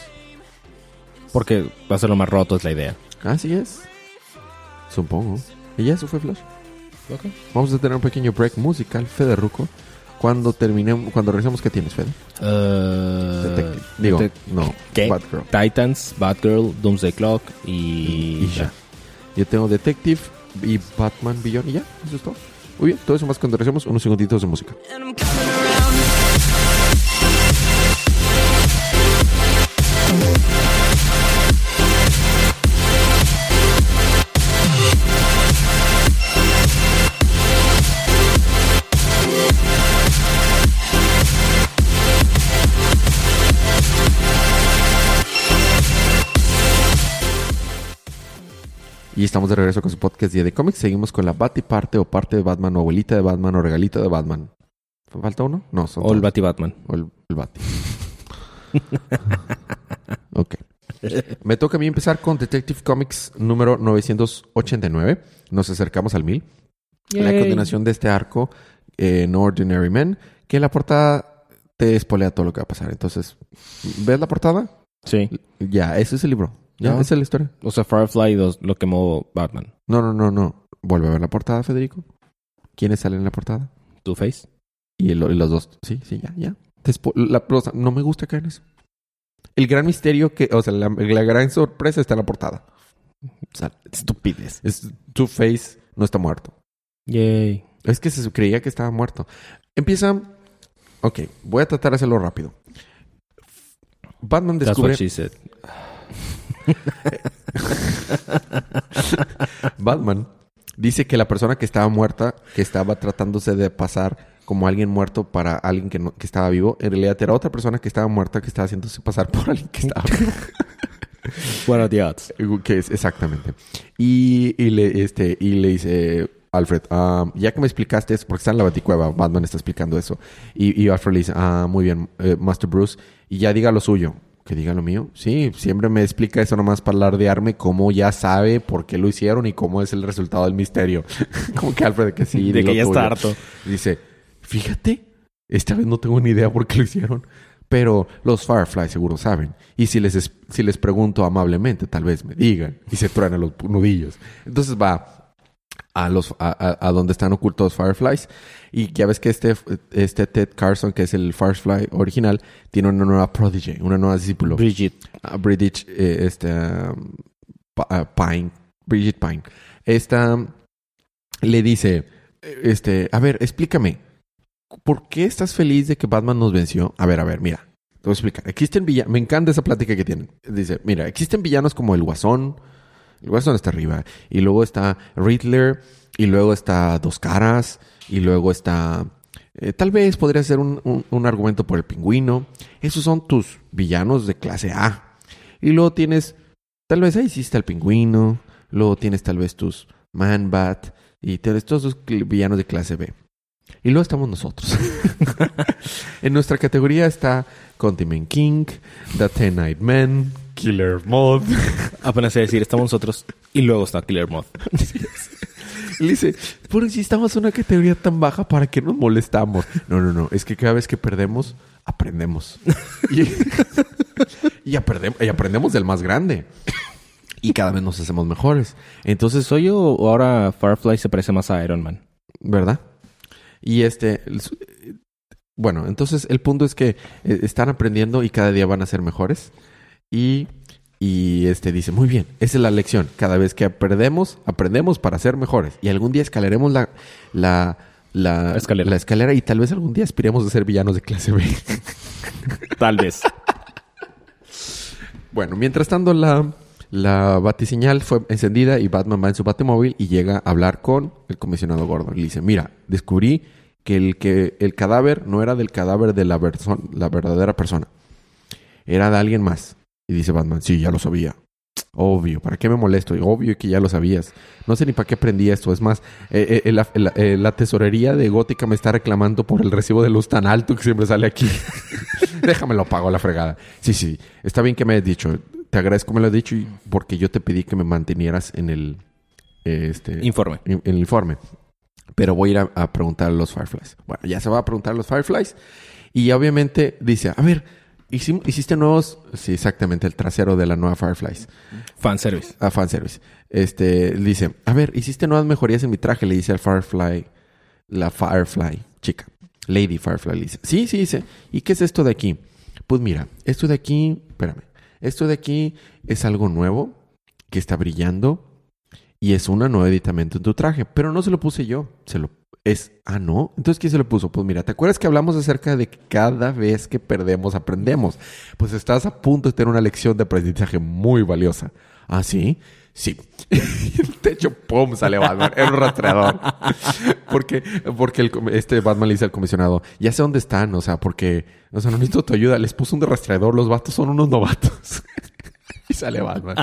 Porque va a ser lo más roto, es la idea. Así es. Supongo. Y ya eso fue Flash. Vamos a tener un pequeño break musical, Fede Ruco. Cuando terminemos, cuando regresemos, ¿qué tienes, Fede? Uh, Detective. Digo, Detec- no, ¿Qué? Batgirl. Titans, Batgirl, Doomsday Clock y... Y ya. Yo tengo Detective y Batman Beyond y ya, eso es todo. Muy bien, todo eso más cuando regresemos unos segunditos de música. Y estamos de regreso con su podcast Día de Cómics. Seguimos con la Batiparte o parte de Batman o abuelita de Batman o regalito de Batman. ¿Falta uno? No, son O el. Batty Batman. O el, el Bati. ok. Me toca a mí empezar con Detective Comics número 989. Nos acercamos al 1000. La Yay. continuación de este arco, eh, No Ordinary Men, que en la portada te espolea todo lo que va a pasar. Entonces, ¿ves la portada? Sí. Ya, ese es el libro. Ya, No. esa es la historia. O sea, Firefly dos- lo quemó Batman. No, no, no, no. Vuelve a ver la portada, Federico. ¿Quiénes salen en la portada? Two-Face. Y, el- y los dos. Sí, sí, ya, ya. La- no me gusta caer en eso. El gran misterio que, o sea, la, la gran sorpresa está en la portada. O sea, Estupidez. es Two-Face no está muerto. Yay. Es que se creía que estaba muerto. Empieza. Ok, voy a tratar de hacerlo rápido. Batman That's descubre. what she said. Batman dice que la persona que estaba muerta, que estaba tratándose de pasar como alguien muerto para alguien que, no- que estaba vivo, en realidad era otra persona que estaba muerta que estaba haciéndose pasar por alguien que estaba vivo. What are the odds? que es exactamente. Y, y le, este, y le dice Alfred, ah, ya que me explicaste eso, porque está en la baticueva, Batman está explicando eso. Y, y Alfred le dice, ah, muy bien, eh, Master Bruce, y ya diga lo suyo. ¿Que diga lo mío? Sí, siempre me explica eso nomás para alardearme cómo ya sabe por qué lo hicieron y cómo es el resultado del misterio. como que Alfred, que sí. De que ya está harto. Dice, fíjate, esta vez no tengo ni idea por qué lo hicieron. Pero los Firefly seguro saben. Y si les, es- si les pregunto amablemente, tal vez me digan. Y se truenan los nudillos. Entonces va a los a, a- donde están ocultos Fireflies. Y ya ves que este, este Ted Carson, que es el Firefly original, tiene una nueva prodigy, una nueva discípulo. Bridget. a British, eh, este, um, ah, Pine, Bridget Pine. Esta le dice, eh, este, a ver, explícame, ¿por qué estás feliz de que Batman nos venció? A ver, a ver, mira, te voy a explicar. Existen villanos, me encanta esa plática que tienen. Dice, mira, existen villanos como el Guasón, el Guasón está arriba, y luego está Riddler, y luego está Dos Caras, y luego está... eh, tal vez podría ser un, un- argumento por el pingüino. Esos son tus villanos de clase A. Y luego tienes, tal vez ahí sí está el pingüino. Luego tienes tal vez tus Man-Bat. Y tienes todos los villanos de clase B. Y luego estamos nosotros. en nuestra categoría está Continent King, The Ten Night Men, Killer Moth. Apenas sé decir, estamos nosotros. Y luego está Killer Moth. Y le dice, por si estamos en una categoría tan baja, ¿para qué nos molestamos? No, no, no. Es que cada vez que perdemos, aprendemos. Y, y aprendem- y aprendemos del más grande. Y cada vez nos hacemos mejores. Entonces, ¿Soy yo o ahora Firefly se parece más a Iron Man? ¿verdad? Y este... su- Bueno, entonces el punto es que eh, están aprendiendo y cada día van a ser mejores. Y, y este dice, muy bien, esa es la lección. Cada vez que perdemos, aprendemos para ser mejores. Y algún día escalaremos la, la, la, Escalera. la escalera y tal vez algún día aspiremos a ser villanos de clase B. Tal vez. bueno, mientras tanto la, la batiseñal fue encendida y Batman va en su batimóvil y llega a hablar con el comisionado Gordon. Le dice, mira, descubrí que el, que el cadáver no era del cadáver de la verdadera persona. Era de alguien más. Y dice Batman, sí, ya lo sabía. Obvio, ¿para qué me molesto? Y Obvio que ya lo sabías. No sé ni para qué aprendí esto. Es más, eh, eh, la, la- eh, la tesorería de Gótica me está reclamando por el recibo de luz tan alto que siempre sale aquí. Déjamelo pago la fregada. Sí, sí. Está bien que me hayas dicho. Te agradezco me lo has dicho y porque yo te pedí que me mantenieras en el este, Informe. en en el informe. Pero voy a ir a, a preguntar a los Fireflies. Bueno, ya se va a preguntar a los Fireflies. Y obviamente dice, a ver, hiciste nuevos... Sí, exactamente, el trasero de la nueva Fireflies. Fanservice. A fanservice. Este, dice, a ver, hiciste nuevas mejorías en mi traje, le dice al Firefly, la Firefly, chica. Lady Firefly le dice, sí, sí, dice, ¿y qué es esto de aquí? Pues mira, esto de aquí, espérame, esto de aquí es algo nuevo que está brillando y es una nueva aditamento en tu traje, pero no se lo puse yo, se lo es, ah, no, entonces ¿quién se lo puso? Pues mira, ¿te acuerdas que hablamos acerca de que cada vez que perdemos aprendemos? Pues estás a punto de tener una lección de aprendizaje muy valiosa. ¿Ah, sí? Sí. El techo, ¡pum! sale Batman. Era un rastreador. porque porque este Batman le dice al comisionado, ya sé dónde están, o sea, porque, o sea, no necesito tu ayuda. Les puso un rastreador, los vatos son unos novatos. y sale Batman.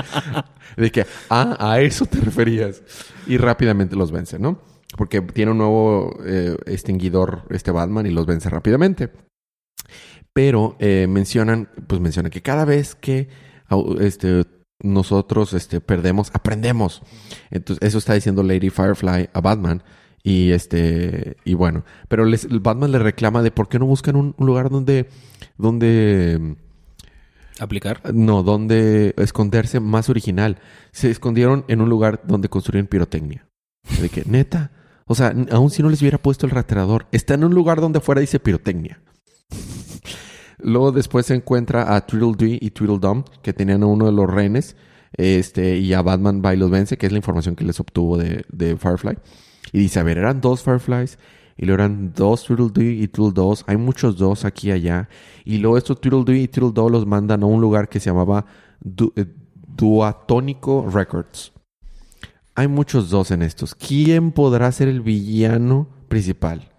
De que, ah, a eso te referías. Y rápidamente los vence, ¿no? Porque tiene un nuevo eh, extinguidor este Batman y los vence rápidamente. Pero eh, mencionan, pues mencionan que cada vez que este, nosotros este, perdemos, aprendemos. Entonces, eso está diciendo Lady Firefly a Batman. Y este, y bueno, pero les, Batman le reclama de por qué no buscan un, un lugar donde, donde, Aplicar. no, donde esconderse más original. Se escondieron en un lugar donde construyeron pirotecnia. De que, neta, o sea, n- aun si no les hubiera puesto el rastreador, está en un lugar donde afuera dice pirotecnia. Luego después se encuentra a Tweedledee y Tweedledum, que tenían a uno de los rehenes, este, y a Batman va y los vence, que es la información que les obtuvo de, Firefly. Y dice, a ver, eran dos Fireflies, y luego eran dos Tweedledee y Tweedledum. Hay muchos dos aquí y allá. Y luego estos Tweedledee y Tweedledum los mandan a un lugar que se llamaba eh, Duatónico Records. Hay muchos dos en estos. ¿Quién podrá ser el villano principal?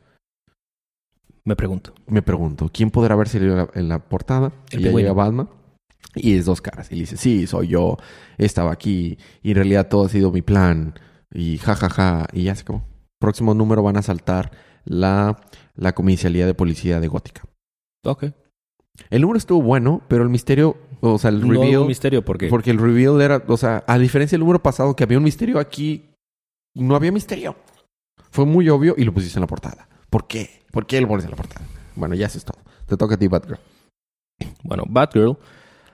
Me pregunto. Me pregunto, ¿quién podrá haber salido en la, en la portada? El y ya llega Batman. Y es dos caras. Y le dice, sí, soy yo. Estaba aquí. Y en realidad todo ha sido mi plan. Y jajaja. y ya se acabó. Próximo número van a saltar la, la comisaría de policía de Gótica. Ok. El número estuvo bueno, pero el misterio, o sea, el No reveal... hubo misterio porque... Porque el reveal era, o sea, a diferencia del número pasado que había un misterio aquí, no había misterio. Fue muy obvio y lo pusiste en la portada. ¿Por qué? ¿Por qué lo pones en la portada? Bueno, ya eso es todo. Te toca a ti, Batgirl. Bueno, Batgirl...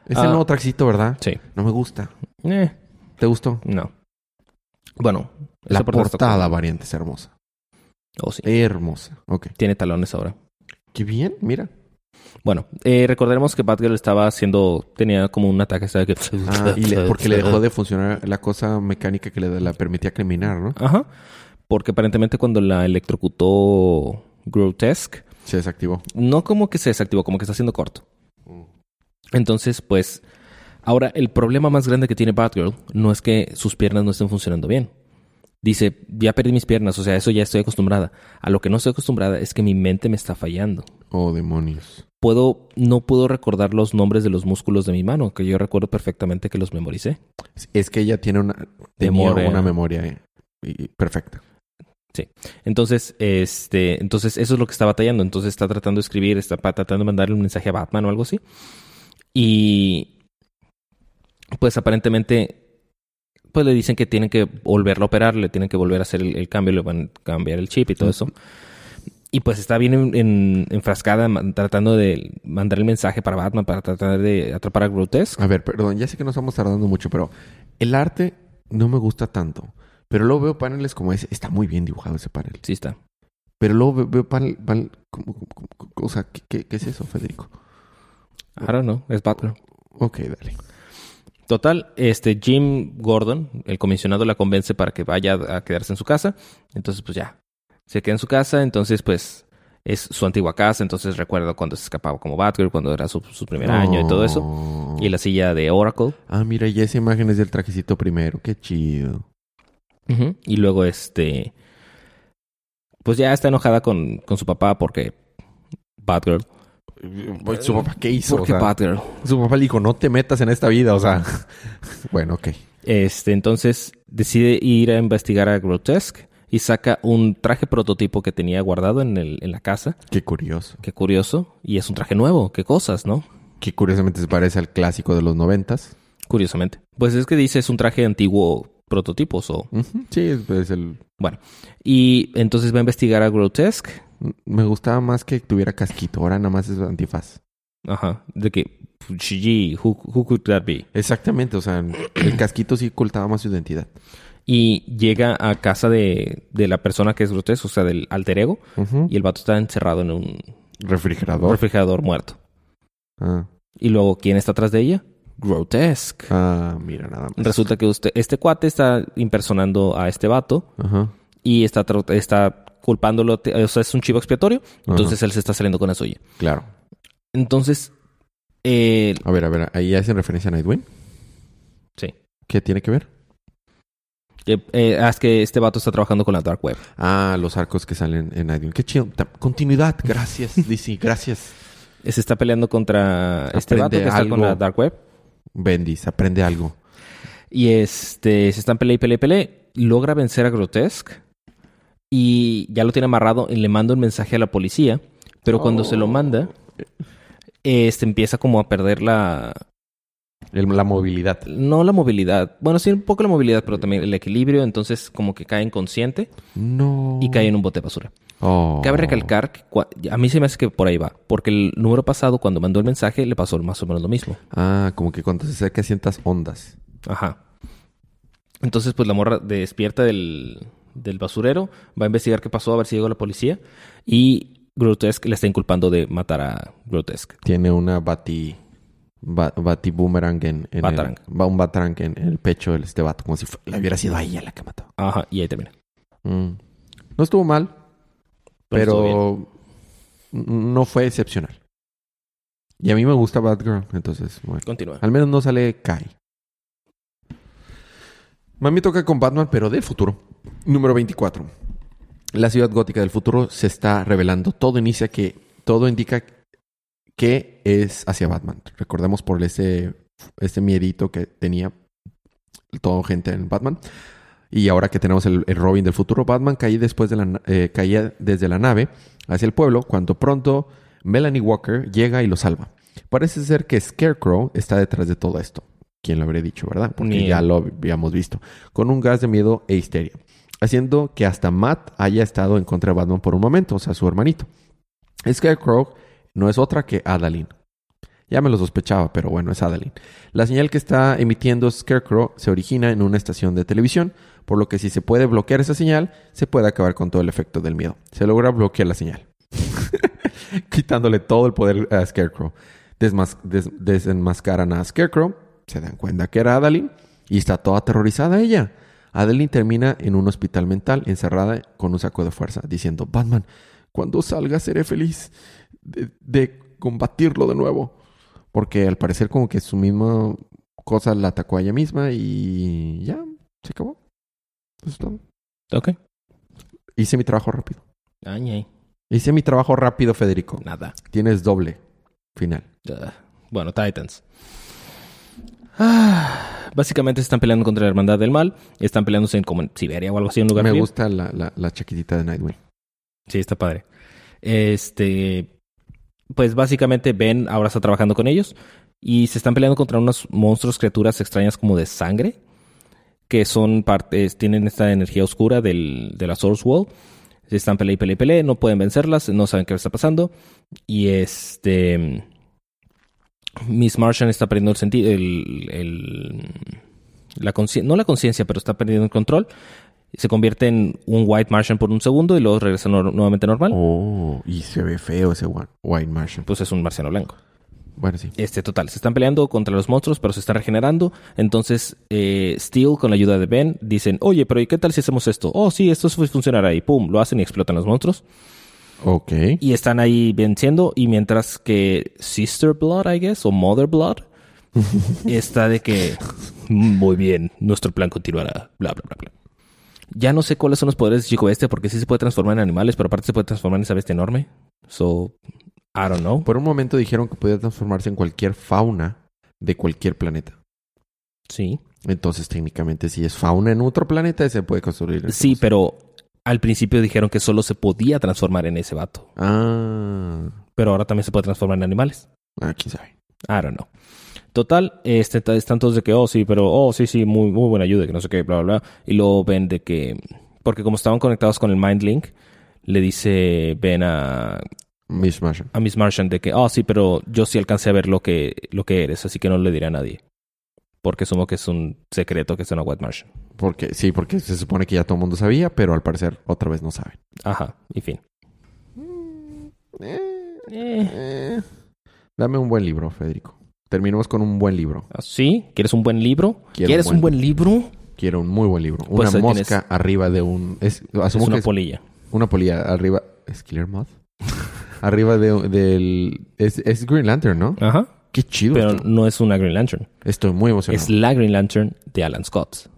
Es Ah. el nuevo traxito, ¿verdad? Sí. No me gusta. Eh, ¿Te gustó? no. Bueno. La portada variante es hermosa. Oh, sí. Hermosa. Ok. Tiene talones ahora. Qué bien, mira. Bueno, eh, recordaremos que Batgirl estaba haciendo... Tenía como un ataque, ¿sabes? Que... Ah, y le- porque le dejó de funcionar la cosa mecánica que le la permitía caminar, ¿no? Ajá. Porque aparentemente cuando la electrocutó Grotesque, Se desactivó. no como que se desactivó, como que está haciendo corto. Entonces, pues, ahora el problema más grande que tiene Batgirl no es que sus piernas no estén funcionando bien. Dice, ya perdí mis piernas, o sea, eso ya estoy acostumbrada. A lo que no estoy acostumbrada es que mi mente me está fallando. Oh, demonios. Puedo, no puedo recordar los nombres de los músculos de mi mano, que yo recuerdo perfectamente que los memoricé. Es que ella tiene una, Memoria. una memoria eh, perfecta. Entonces, este, entonces eso es lo que está batallando. Entonces está tratando de escribir, está tratando de mandarle un mensaje a Batman o algo así. Y pues aparentemente, pues le dicen que tienen que volverlo a operar, le tienen que volver a hacer el, el cambio, le van a cambiar el chip y todo eso. Y pues está bien en- en- enfrascada tratando de mandar el mensaje para Batman para tratar de atrapar a Grotesque. A ver, perdón, ya sé que nos estamos tardando mucho, pero el arte no me gusta tanto. Pero luego veo paneles como ese. Está muy bien dibujado ese panel. Sí está. Pero luego veo, panel... panel como- como- como- o sea, ¿qué, qué, qué es eso, Federico? I don't know, es Batgirl. Ok, dale. Total, este Jim Gordon, el comisionado, la convence para que vaya a quedarse en su casa. Entonces, pues ya, se queda en su casa. Entonces, pues, es su antigua casa, entonces recuerda cuando se escapaba como Batgirl, cuando era su, su primer año y todo eso. Y la silla de Oracle. Ah, mira, y esa imagen es del trajecito primero. Qué chido. Y luego, este. Pues ya está enojada con, con su papá porque. Batgirl. ¿Su papá qué hizo? Porque O sea, su papá le dijo, no te metas en esta vida, o sea. bueno, ok. Este, entonces decide ir a investigar a Grotesque y saca un traje prototipo que tenía guardado en, el, en la casa. Qué curioso. Qué curioso. Y es un traje nuevo. Qué cosas, ¿no? Que curiosamente se parece al clásico de los noventas. Curiosamente. Pues es que dice es un traje antiguo prototipos o... Ujú, Sí, es, el... Bueno. Y entonces va a investigar a Grotesque. Me gustaba más que tuviera casquito. Ahora nada más es antifaz. Ajá. De que... Shiji, who, who could that be? Exactamente, o sea, el casquito sí ocultaba más su identidad. Y llega a casa de, de la persona que es Grotesque, o sea, del alter ego. Y el vato está encerrado en un Refrigerador. refrigerador muerto. ah. Y luego, ¿quién está atrás de ella? Grotesque. Ah, mira, nada más. Resulta que usted, este cuate está impersonando a este vato Ajá. y está, está culpándolo, o sea, es un chivo expiatorio, entonces él se está saliendo con la suya. Claro. Entonces, eh, A ver, a ver, ahí hacen referencia a Nightwing. sí. ¿Qué tiene que ver? Eh, eh, es que este vato está trabajando con la Dark Web. Ah, los arcos que salen en Nightwing. Qué chido. Continuidad. Gracias, DC. Gracias. Se está peleando contra este vato que está algo. con la Dark Web. Bendis, aprende algo. Y este, se están peleando y peleando y peleando. Logra vencer a Grotesque. Y ya lo tiene amarrado y le manda un mensaje a la policía. Pero cuando se lo manda, este empieza como a perder la, la movilidad. no la movilidad. Bueno, sí, un poco la movilidad, pero también el equilibrio. Entonces, como que cae inconsciente No. y cae en un bote de basura. Oh. Cabe recalcar que a mí se me hace que por ahí va. Porque el número pasado, cuando mandó el mensaje, le pasó más o menos lo mismo. Ah, como que cuando se acerca sientas ondas. Ajá. Entonces, pues la morra despierta del, del basurero, va a investigar qué pasó, a ver si llegó la policía. Y Grotesque le está inculpando de matar a Grotesque. Tiene una bati... ba- bati boomerang en... en Batarang. El, va un batarang en, el pecho de este vato. Como si fu- le hubiera sido a ella la que mató. Ajá, y ahí termina. Mm. No estuvo mal, Pero pero no fue excepcional. Y a mí me gusta Batgirl, entonces, bueno. Continúa. Al menos no sale Kai. Mami toca con Batman, pero del futuro. Número 24. La ciudad gótica del futuro se está revelando. Todo inicia que... Todo indica que es hacia Batman. Recordemos por ese, ese miedito que tenía toda gente en Batman. Y ahora que tenemos el, el Robin del futuro, Batman caía, después de la, eh, caía desde la nave hacia el pueblo cuando pronto Melanie Walker llega y lo salva. Parece ser que Scarecrow está detrás de todo esto. ¿Quién lo habría dicho, verdad? Porque Ni ya lo habíamos visto. Con un gas de miedo e histeria. Haciendo que hasta Matt haya estado en contra de Batman por un momento, o sea, su hermanito. Scarecrow no es otra que Adaline. Ya me lo sospechaba, pero bueno, es Adaline. La señal que está emitiendo Scarecrow se origina en una estación de televisión, por lo que si se puede bloquear esa señal, se puede acabar con todo el efecto del miedo. Se logra bloquear la señal, quitándole todo el poder a Scarecrow. Desenmascaran a Scarecrow, se dan cuenta que era Adaline y está toda aterrorizada ella. Adeline termina en un hospital mental, encerrada con un saco de fuerza, diciendo, Batman, cuando salga seré feliz de, de combatirlo de nuevo. Porque al parecer como que su misma cosa la atacó a ella misma y ya, se acabó. Eso es todo. Ok. Hice mi trabajo rápido. Ay. Hice mi trabajo rápido, Federico. Nada. Tienes doble final. Ah, bueno, Titans. Ah, básicamente están peleando contra la Hermandad del Mal. Están peleándose en como en Siberia o algo así, en lugar Me frío. gusta la, la, la chaquitita de Nightwing. Sí, está padre. Este. Pues básicamente Ben ahora está trabajando con ellos. Y se están peleando contra unos monstruos, criaturas extrañas como de sangre. Que son partes. Tienen esta energía oscura del, de la Source Wall. Se están peleando y peleando y peleando. No pueden vencerlas. No saben qué está pasando. Y este. Miss Martian está perdiendo el sentido. El, el- la no la conciencia, pero está perdiendo el control. Se convierte en un White Martian por un segundo y luego regresa nor- nuevamente normal. Oh, y se ve feo ese White Martian. Pues es un marciano blanco. Bueno, sí. Este, total, se están peleando contra los monstruos, pero se están regenerando. Entonces, eh, Steel, con la ayuda de Ben, dicen, oye, pero ¿y qué tal si hacemos esto? Oh, sí, esto fu- funcionará. Y pum, lo hacen y explotan los monstruos. Ok. Y están ahí venciendo. Y mientras que Sister Blood, I guess, o Mother Blood, está de que "Mm, muy bien, nuestro plan continuará. Bla, bla, bla, bla. Ya no sé cuáles son los poderes de Chico Bestia, porque sí se puede transformar en animales, pero aparte se puede transformar en esa bestia enorme. So, I don't know. Por un momento dijeron que podía transformarse en cualquier fauna de cualquier planeta. Sí. Entonces, técnicamente, si es fauna en otro planeta, se puede construir. Sí, pero al principio dijeron que solo se podía transformar en ese vato. Ah. Pero ahora también se puede transformar en animales. Ah, quién sabe. I don't know. Total, este, están todos de que, oh, sí, pero, oh, sí, sí, muy, muy buena ayuda, que no sé qué, bla, bla, bla. Y luego ven de que, porque como estaban conectados con el Mind Link, le dice Ben a, Miss Martian. a Miss Martian de que, oh, sí, pero yo sí alcancé a ver lo que, lo que eres, así que no le diré a nadie. Porque asumo que es un secreto que es una White Martian. Porque, sí, porque se supone que ya todo el mundo sabía, pero al parecer otra vez no saben. Ajá, y fin. Eh, Eh, eh. Dame un buen libro, Federico. Terminemos con un buen libro. ¿Sí? ¿Quieres un buen libro? Quiero ¿Quieres un un buen- libro? Quiero un muy buen libro. Una Pues ahí mosca tienes- arriba de un... Es, una que es polilla. una polilla arriba... ¿Es Killer Moth? arriba de, del... Es, es Green Lantern, ¿no? Ajá. Qué chido. Pero esto. no es una Green Lantern. Estoy muy emocionado. Es la Green Lantern de Alan Scott.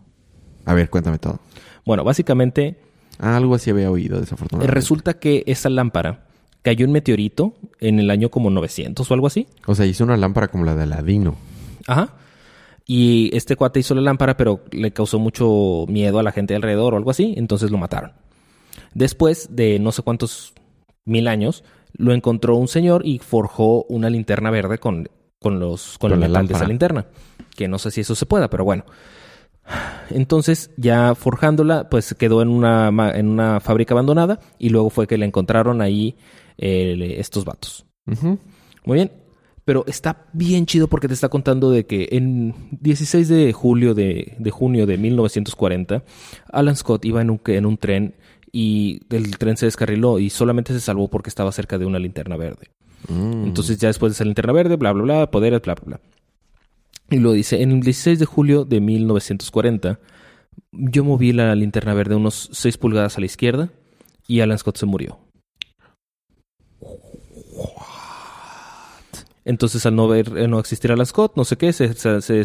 A ver, cuéntame todo. Bueno, básicamente Ah, algo así había oído, desafortunadamente. resulta que esa lámpara cayó un meteorito en el año como 900 o algo así. O sea, hizo una lámpara como la de Aladino. Ajá. Y este cuate hizo la lámpara, pero le causó mucho miedo a la gente alrededor o algo así, entonces lo mataron. Después de no sé cuántos mil años, lo encontró un señor y forjó una linterna verde con, con los con, Con el la metal de esa linterna. Que no sé si eso se pueda, pero bueno. Entonces, ya forjándola, pues quedó en una, en una fábrica abandonada y luego fue que la encontraron ahí eh, estos vatos. Muy bien. Pero está bien chido porque te está contando de que en 16 de julio de, de junio de 1940, Alan Scott iba en un, en un tren y el tren se descarriló y solamente se salvó porque estaba cerca de una linterna verde. Mm. Entonces ya después de esa linterna verde, bla, bla, bla, poderes, bla, bla, bla. Y lo dice, en el 16 de julio de 1940, yo moví la linterna verde unos 6 pulgadas a la izquierda y Alan Scott se murió. Entonces, al no ver, eh, no existir Alan Scott, no sé qué, se, se, se,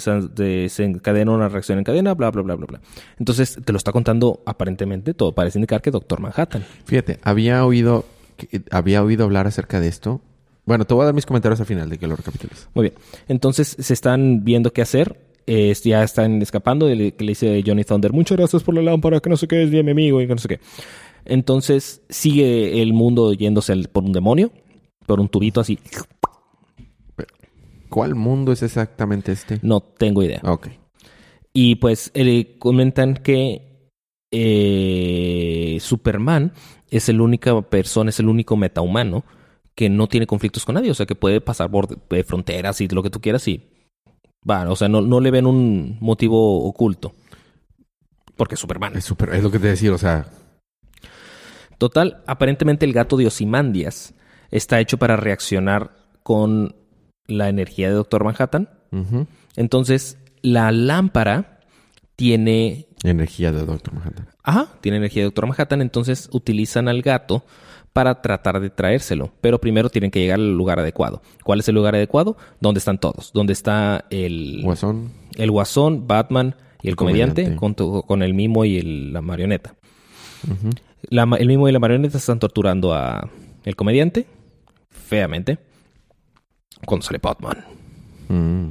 se- encadena una reacción en cadena, bla, bla, bla, bla, bla. Entonces, te lo está contando aparentemente, todo parece indicar que Doctor Manhattan. Fíjate, había oído, que- había oído hablar acerca de esto. Bueno, te voy a dar mis comentarios al final de que lo recapitules. Muy bien. Entonces se están viendo qué hacer. Eh, ya están escapando. y le- le dice Johnny Thunder, muchas gracias por la lámpara, que no sé qué, es bien mi amigo y que no sé qué. Entonces sigue el mundo yéndose por un demonio, por un tubito así. ¿Cuál mundo es exactamente este? No tengo idea. Ok. Y pues eh, comentan que eh, Superman es el única persona, es el único metahumano que no tiene conflictos con nadie. O sea, que puede pasar por eh, fronteras y lo que tú quieras y... Va, o sea, no, no le ven un motivo oculto. Porque es Superman. Es, es lo que te decía, o sea, Total, aparentemente el gato de Osimandias está hecho para reaccionar con la energía de Doctor Manhattan. Entonces, la lámpara tiene energía de Doctor Manhattan. Ajá, tiene energía de Doctor Manhattan, entonces utilizan al gato para tratar de traérselo. Pero primero tienen que llegar al lugar adecuado. ¿Cuál es el lugar adecuado? ¿Dónde están todos? ¿Dónde está el, Guasón. el guasón, Batman y el comediante, Comediante. Con, el mimo y el- la marioneta? La el mimo y la marioneta están torturando a el comediante feamente cuando sale Batman. Mm.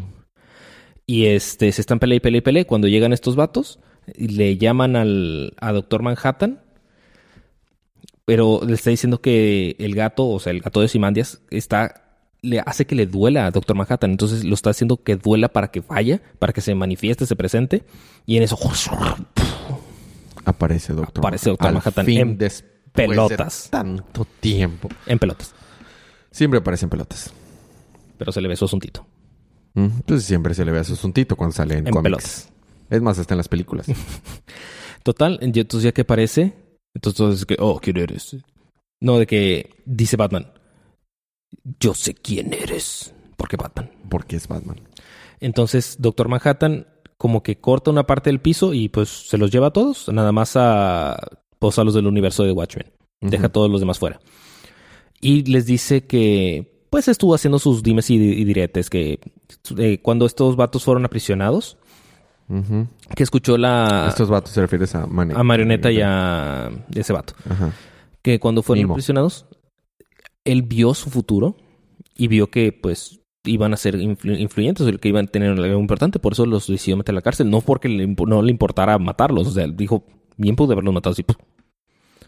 Y este, se están pelea y pelea y pelea. Cuando llegan estos vatos, le llaman al, a Doctor Manhattan. Pero le está diciendo que el gato, o sea, el gato de Simandias, está, le hace que le duela a Doctor Manhattan. Entonces lo está haciendo que duela para que vaya, para que se manifieste, se presente. Y en eso, Aparece Doctor Aparece Doctor Al Manhattan fin, en pelotas. de tanto tiempo. en pelotas. Siempre aparecen pelotas. Pero se le ve su asuntito. Entonces siempre se le ve su asuntito cuando sale en, En cómics. pelotas. Es más, hasta en las películas. Total, entonces ya que aparece, entonces que, oh, ¿quién eres? No, de que dice Batman, yo sé quién eres, porque Batman. porque es Batman. Entonces, Doctor Manhattan como que corta una parte del piso y pues se los lleva a todos, nada más a, pues, a los del universo de Watchmen. Deja a todos los demás fuera. Y les dice que, pues estuvo haciendo sus dimes y, y diretes, que eh, cuando estos vatos fueron aprisionados, que escuchó la... Estos vatos se refieres a, Mane- a Marioneta y a ese vato. Ajá. Que cuando fueron Mimo. aprisionados, él vio su futuro y vio que, pues, iban a ser influ- influyentes, que iban a tener algo importante. Por eso los decidió meter a la cárcel. No porque le no le importara matarlos. O sea, él dijo, bien pude haberlos matado así. ¡pum!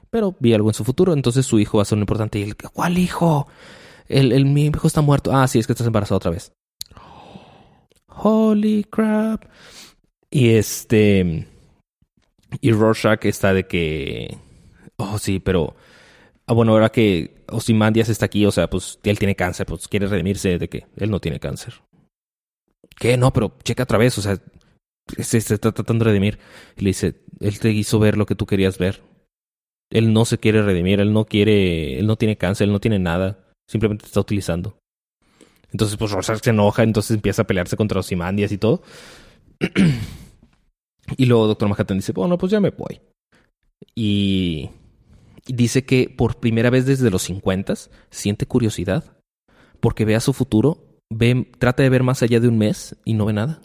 Pero vi algo en su futuro. Entonces su hijo va a ser lo importante. Y él, ¿cuál hijo? El, el, mi hijo está muerto. Ah, sí, es que estás embarazado otra vez. Holy crap. Y este... Y Rorschach está de que... Oh, sí, pero... Ah, bueno, ahora que Ozymandias está aquí, o sea, pues él tiene cáncer, pues quiere redimirse de que él no tiene cáncer. ¿Qué? No, pero checa otra vez, o sea, se, se está tratando de redimir. Y le dice, él te hizo ver lo que tú querías ver. Él no se quiere redimir, él no quiere, él no tiene cáncer, él no tiene nada. Simplemente te está utilizando. Entonces, pues Rorschach se enoja, entonces empieza a pelearse contra Ozymandias y todo. y luego Doctor Manhattan dice, bueno, pues ya me voy. Y y dice que por primera vez desde los 50 siente curiosidad porque ve a su futuro, ve, trata de ver más allá de un mes y no ve nada.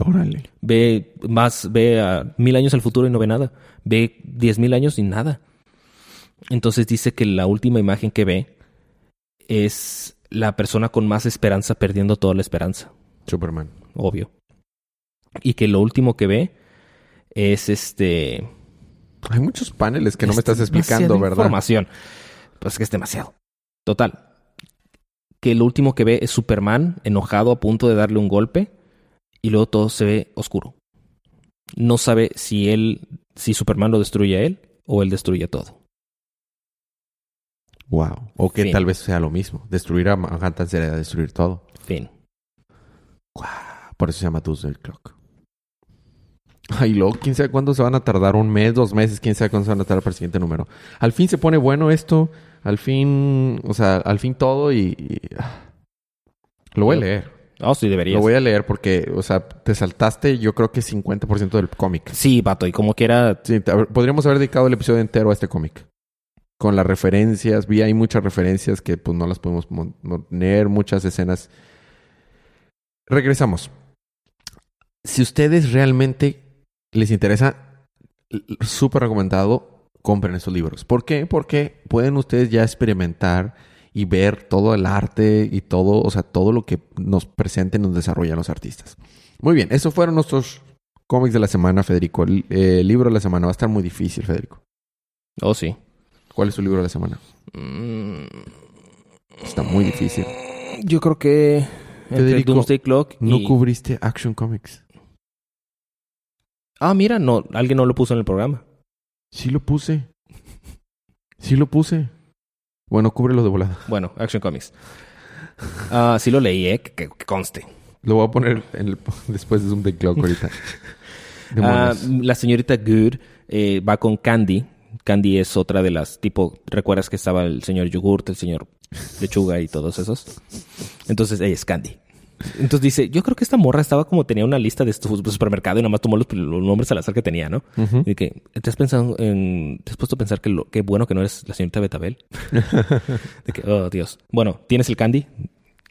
Órale. Ve más, ve a mil años al futuro y no ve nada. Ve diez mil años y nada. Entonces dice que la última imagen que ve es la persona con más esperanza perdiendo toda la esperanza, Superman. obvio. Y que lo último que ve es este Hay muchos paneles que no me Es estás explicando, ¿verdad? Información. Pues que es demasiado. Total. Que lo último que ve es Superman enojado a punto de darle un golpe y luego todo se ve oscuro. No sabe si él, si Superman lo destruye a él o él destruye todo. Wow. O que Fin. tal vez sea lo mismo. Destruir a Manhattan sería destruir todo. Fin. Por eso se llama Tuesday Clock. Ay, luego, quién sabe cuándo se van a tardar, un mes, dos meses, quién sabe cuándo se van a tardar para el siguiente número. Al fin se pone bueno esto, al fin, o sea, al fin todo y... y- ah. Lo voy a leer. Oh, sí, deberías. Lo voy a leer porque, o sea, te saltaste yo creo que 50% del cómic. Sí, vato, y como quiera, Sí, podríamos haber dedicado el episodio entero a este cómic. Con las referencias, vi ahí muchas referencias que pues no las podemos poner, muchas escenas. Regresamos. Si ustedes realmente les interesa, súper recomendado, compren esos libros. ¿Por qué? Porque pueden ustedes ya experimentar y ver todo el arte y todo, o sea, todo lo que nos presenten, nos desarrollan los artistas. Muy bien, esos fueron nuestros cómics de la semana, Federico. El eh, libro de la semana va a estar muy difícil, Federico. oh sí. ¿Cuál es su libro de la semana? Mm, Está muy difícil. Yo creo que entre Doomsday Clock No cubriste Action Comics. Ah, mira, no, alguien no lo puso en el programa. Sí lo puse. Sí lo puse. Bueno, cúbrelo de volada. Bueno, Action Comics. Ah, sí lo leí, eh, que, que conste. Lo voy a poner en el- después de Zoom de Clock ahorita. Ah, la señorita Good eh, va con Candy. Candy es otra de las, tipo, ¿recuerdas que estaba el señor Yogurt, el señor Lechuga y todos esos? Entonces ella es Candy. Entonces dice, yo creo que esta morra estaba como tenía una lista de su supermercado y nada más tomó los, los nombres al azar que tenía, ¿no? Ujú. Y que te has pensado en, te has puesto a pensar que lo, qué bueno que no eres la señorita Betabel. de que, oh Dios. Bueno, tienes el Candy,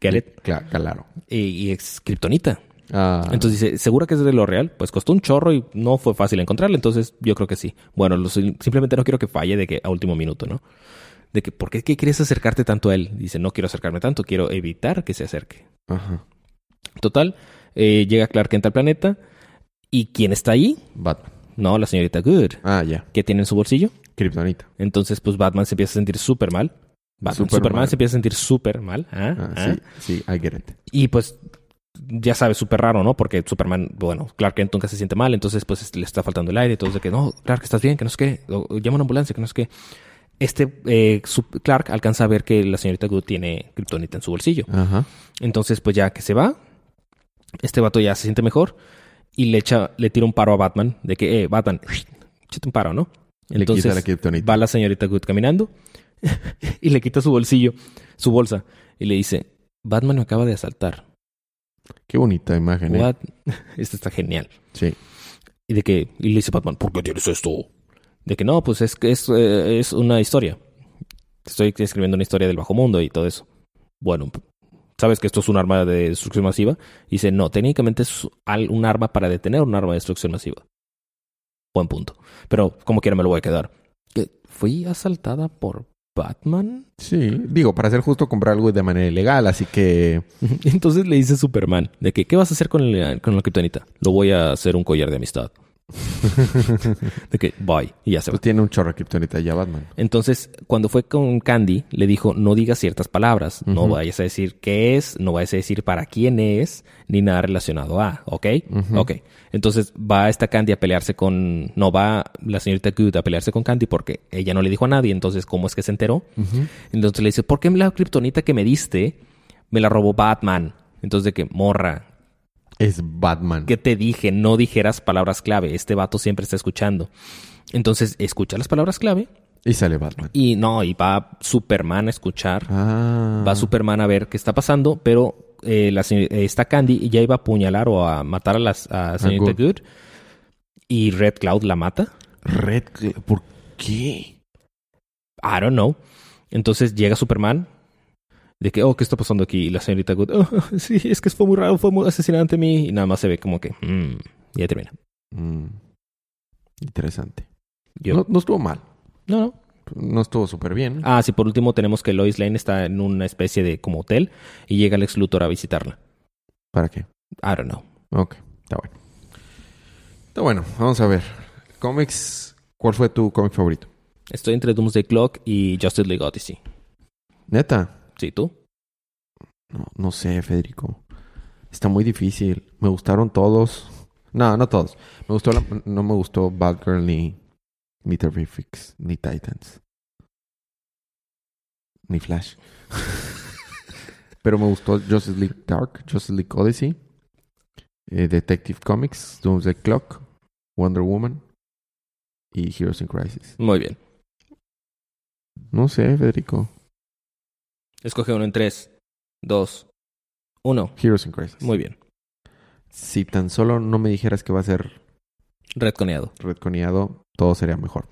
get it, Cla- Claro. y, y es Kryptonita. Ah, Entonces dice, ¿segura que es de lo real? Pues costó un chorro y no fue fácil encontrarla, entonces yo creo que sí. Bueno, lo- simplemente no quiero que falle de que a último minuto, ¿no? De que, ¿por qué, qué quieres acercarte tanto a él? Dice, no quiero acercarme tanto, quiero evitar que se acerque. Ajá. Total, eh, llega Clark Kent al planeta y ¿quién está ahí? Batman. No, la señorita Good. Ah, ya. ¿Qué tiene en su bolsillo? Kryptonita. Entonces, pues Batman se empieza a sentir súper mal. Batman, Superman mal. se empieza a sentir súper mal. ¿ah? Ah, ¿ah? sí, sí, I get it. Y pues ya sabes, súper raro, ¿no? Porque Superman, bueno, Clark Kent nunca se siente mal, entonces pues le está faltando el aire, entonces de que no, Clark, estás bien, que no o, o llama una ambulancia, que no sé qué. Este eh, Clark alcanza a ver que la señorita Good tiene kriptonita en su bolsillo. Ajá. Entonces, pues ya que se va, este vato ya se siente mejor y le echa, le tira un paro a Batman de que, eh, Batman, échate un paro, ¿no? Le quita la va la señorita Good caminando y le quita su bolsillo, su bolsa, y le dice, Batman me acaba de asaltar. Qué bonita imagen, ¿eh? What? Esto está genial. Sí. Y de que, y le dice Batman, ¿por qué tienes esto? De que no, pues es que es, eh, es una historia. Estoy escribiendo una historia del bajo mundo y todo eso. Bueno, ¿sabes que esto es un arma de destrucción masiva? Y dice, no, técnicamente es un arma para detener un arma de destrucción masiva. Buen punto. Pero como quiera me lo voy a quedar. ¿Que ¿Fui asaltada por Batman? Sí, digo, para ser justo, comprar algo de manera ilegal, así que. Entonces le dice Superman de que, ¿qué vas a hacer con, el, con la kriptonita? Lo voy a hacer un collar de amistad. De que, bye. Y ya se va. Pues tiene un chorro de kriptonita ya Batman. Entonces, cuando fue con Candy, le dijo, no digas ciertas palabras. No vayas a decir qué es, no vayas a decir para quién es, ni nada relacionado a, ¿ok? Ok. Entonces, va esta Candy a pelearse con... No, va la señorita Good a pelearse con Candy porque ella no le dijo a nadie. Entonces, ¿cómo es que se enteró? Entonces le dice, ¿por qué la kriptonita que me diste me la robó Batman? Entonces, de que, morra, Es Batman. ¿Qué te dije? No dijeras palabras clave. Este vato siempre está escuchando. Entonces, escucha las palabras clave Y sale Batman. y no, y va Superman a escuchar. Ah. Va Superman a ver qué está pasando, pero eh, la eh, esta Candy ya iba a apuñalar o a matar a la a señorita Good. Good. Y Red Cloud la mata. Red. ¿Por qué? I don't know. Entonces llega Superman. De que, oh, ¿qué está pasando aquí? Y la señorita Good, "Oh, sí, es que fue muy raro, fue muy asesinante a mí. Y nada más se ve como que, mm, ya termina. Mm. Interesante. Yo, No, no estuvo mal. no, no. No estuvo súper bien. Ah, sí, por último tenemos que Lois Lane está en una especie de como hotel y llega Lex Luthor a visitarla. ¿Para qué? I don't know. Ok, está bueno. Está bueno, vamos a ver. Cómics. ¿Cuál fue tu cómic favorito? Estoy entre Doomsday Clock y Justice League Odyssey. Neta. ¿Sí, tú? No, no sé, Federico. Está muy difícil. Me gustaron todos. No, no todos. Me gustó la- no me gustó Batgirl ni, ni Terrifics, ni Titans. Ni Flash. Pero me gustó Justice League Dark, Justice League Odyssey, eh, Detective Comics, Doomsday Clock, Wonder Woman y Heroes in Crisis. Muy bien. No sé, Federico. Escoge uno en tres, dos, uno. Heroes in Crisis. Muy bien. Si tan solo no me dijeras que va a ser Redconeado. redconeado, todo sería mejor.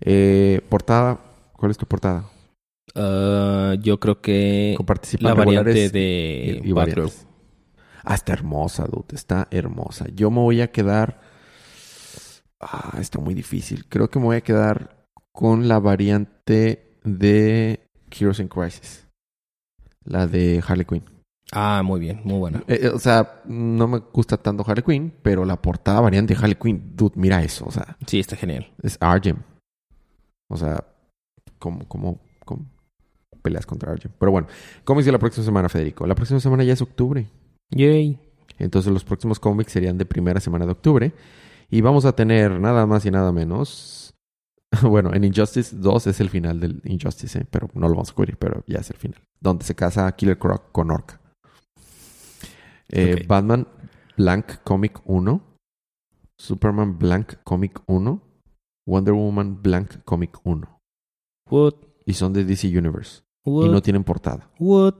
Eh, portada, ¿cuál es tu portada? Ah, yo creo que la variante de y- y Batgirl. variantes. Ah, está hermosa, dude. Está hermosa. Yo me voy a quedar. Ah, está muy difícil. Creo que me voy a quedar con la variante de Heroes in Crisis. La de Harley Quinn. Ah, muy bien, muy buena. Eh, eh, o sea, no me gusta tanto Harley Quinn, pero la portada variante de Harley Quinn, dude, mira eso. O sea, Sí, está genial. es Argem. O sea, como, como, como peleas contra Argem. Pero bueno, cómics de la próxima semana, Federico. La próxima semana ya es octubre. Yay. Entonces los próximos cómics serían de primera semana de octubre. Y vamos a tener nada más y nada menos. Bueno, en Injustice 2 es el final del Injustice, ¿eh? pero no lo vamos a cubrir, pero ya es el final. Donde se casa Killer Croc con Orca. Eh. Batman Blank Comic 1. Superman Blank Comic 1. Wonder Woman Blank Comic 1. What? Y son de DC Universe. What? Y no tienen portada. What?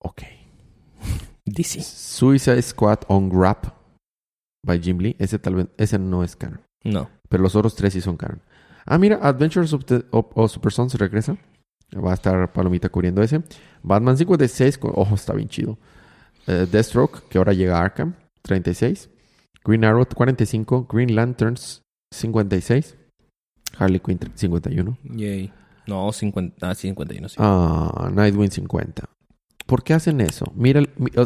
Ok. DC. Suicide Squad on Grap by Jim Lee. Ese tal vez, ese no es canon. No. Pero los otros tres sí son canon. Ah, mira, Adventures of, the- of- of Super Sons regresa. Va a estar Palomita cubriendo ese. Batman 56, con- ojo, está bien chido. Eh, Deathstroke, que ahora llega a Arkham, 36. Green Arrow, 45. Green Lanterns, 56. Harley Quinn, 51. Yay. No, 50, ah, 51, sí. Ah, Nightwing 50. ¿Por qué hacen eso? Mira,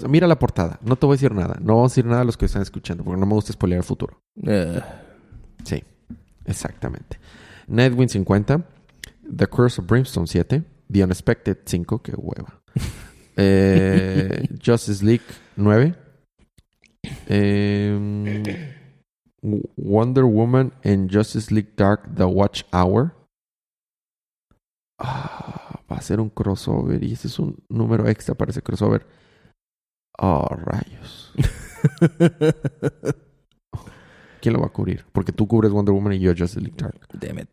mira la portada. No te voy a decir nada. No vamos a decir nada a los que están escuchando, porque no me gusta spoilear el futuro. Eh, Sí, exactamente. Nightwing 50. The Curse of Brimstone 7. The Unexpected 5. Qué hueva. Eh, Justice League 9. Em, Wonder Woman and Justice League Dark The Watch Hour. Ah, va a ser un crossover y ese es un número extra para ese crossover. Oh, rayos. ¿Quién lo va a cubrir? Porque tú cubres Wonder Woman y yo Justice League Dark. Damn it.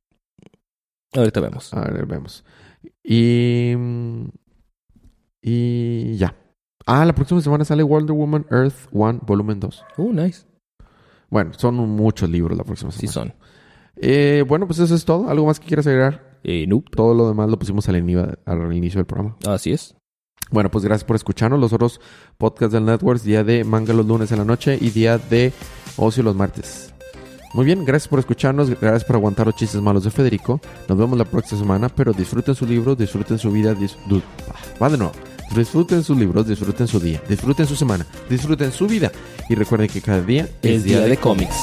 Ahorita vemos. A ver, vemos. Y. Y ya. Ah, la próxima semana sale Wonder Woman Earth 1, volumen 2. Uh, nice. Bueno, son muchos libros la próxima Sí semana. son. Eh, bueno, pues eso es todo. ¿Algo más que quieras agregar Eh, nope. Todo lo demás lo pusimos al, inicio- al inicio del programa. Así es. Bueno, pues gracias por escucharnos. Los otros podcasts del Networks, día de manga los lunes en la noche y día de ocio los martes. Muy bien, gracias por escucharnos, gracias por aguantar los chistes malos de Federico. Nos vemos la próxima semana, pero disfruten su libro, disfruten su vida, dis- du- ah. Disfruten sus libros, disfruten su día, disfruten su semana, disfruten su vida. Y recuerden que cada día Es día de cómics.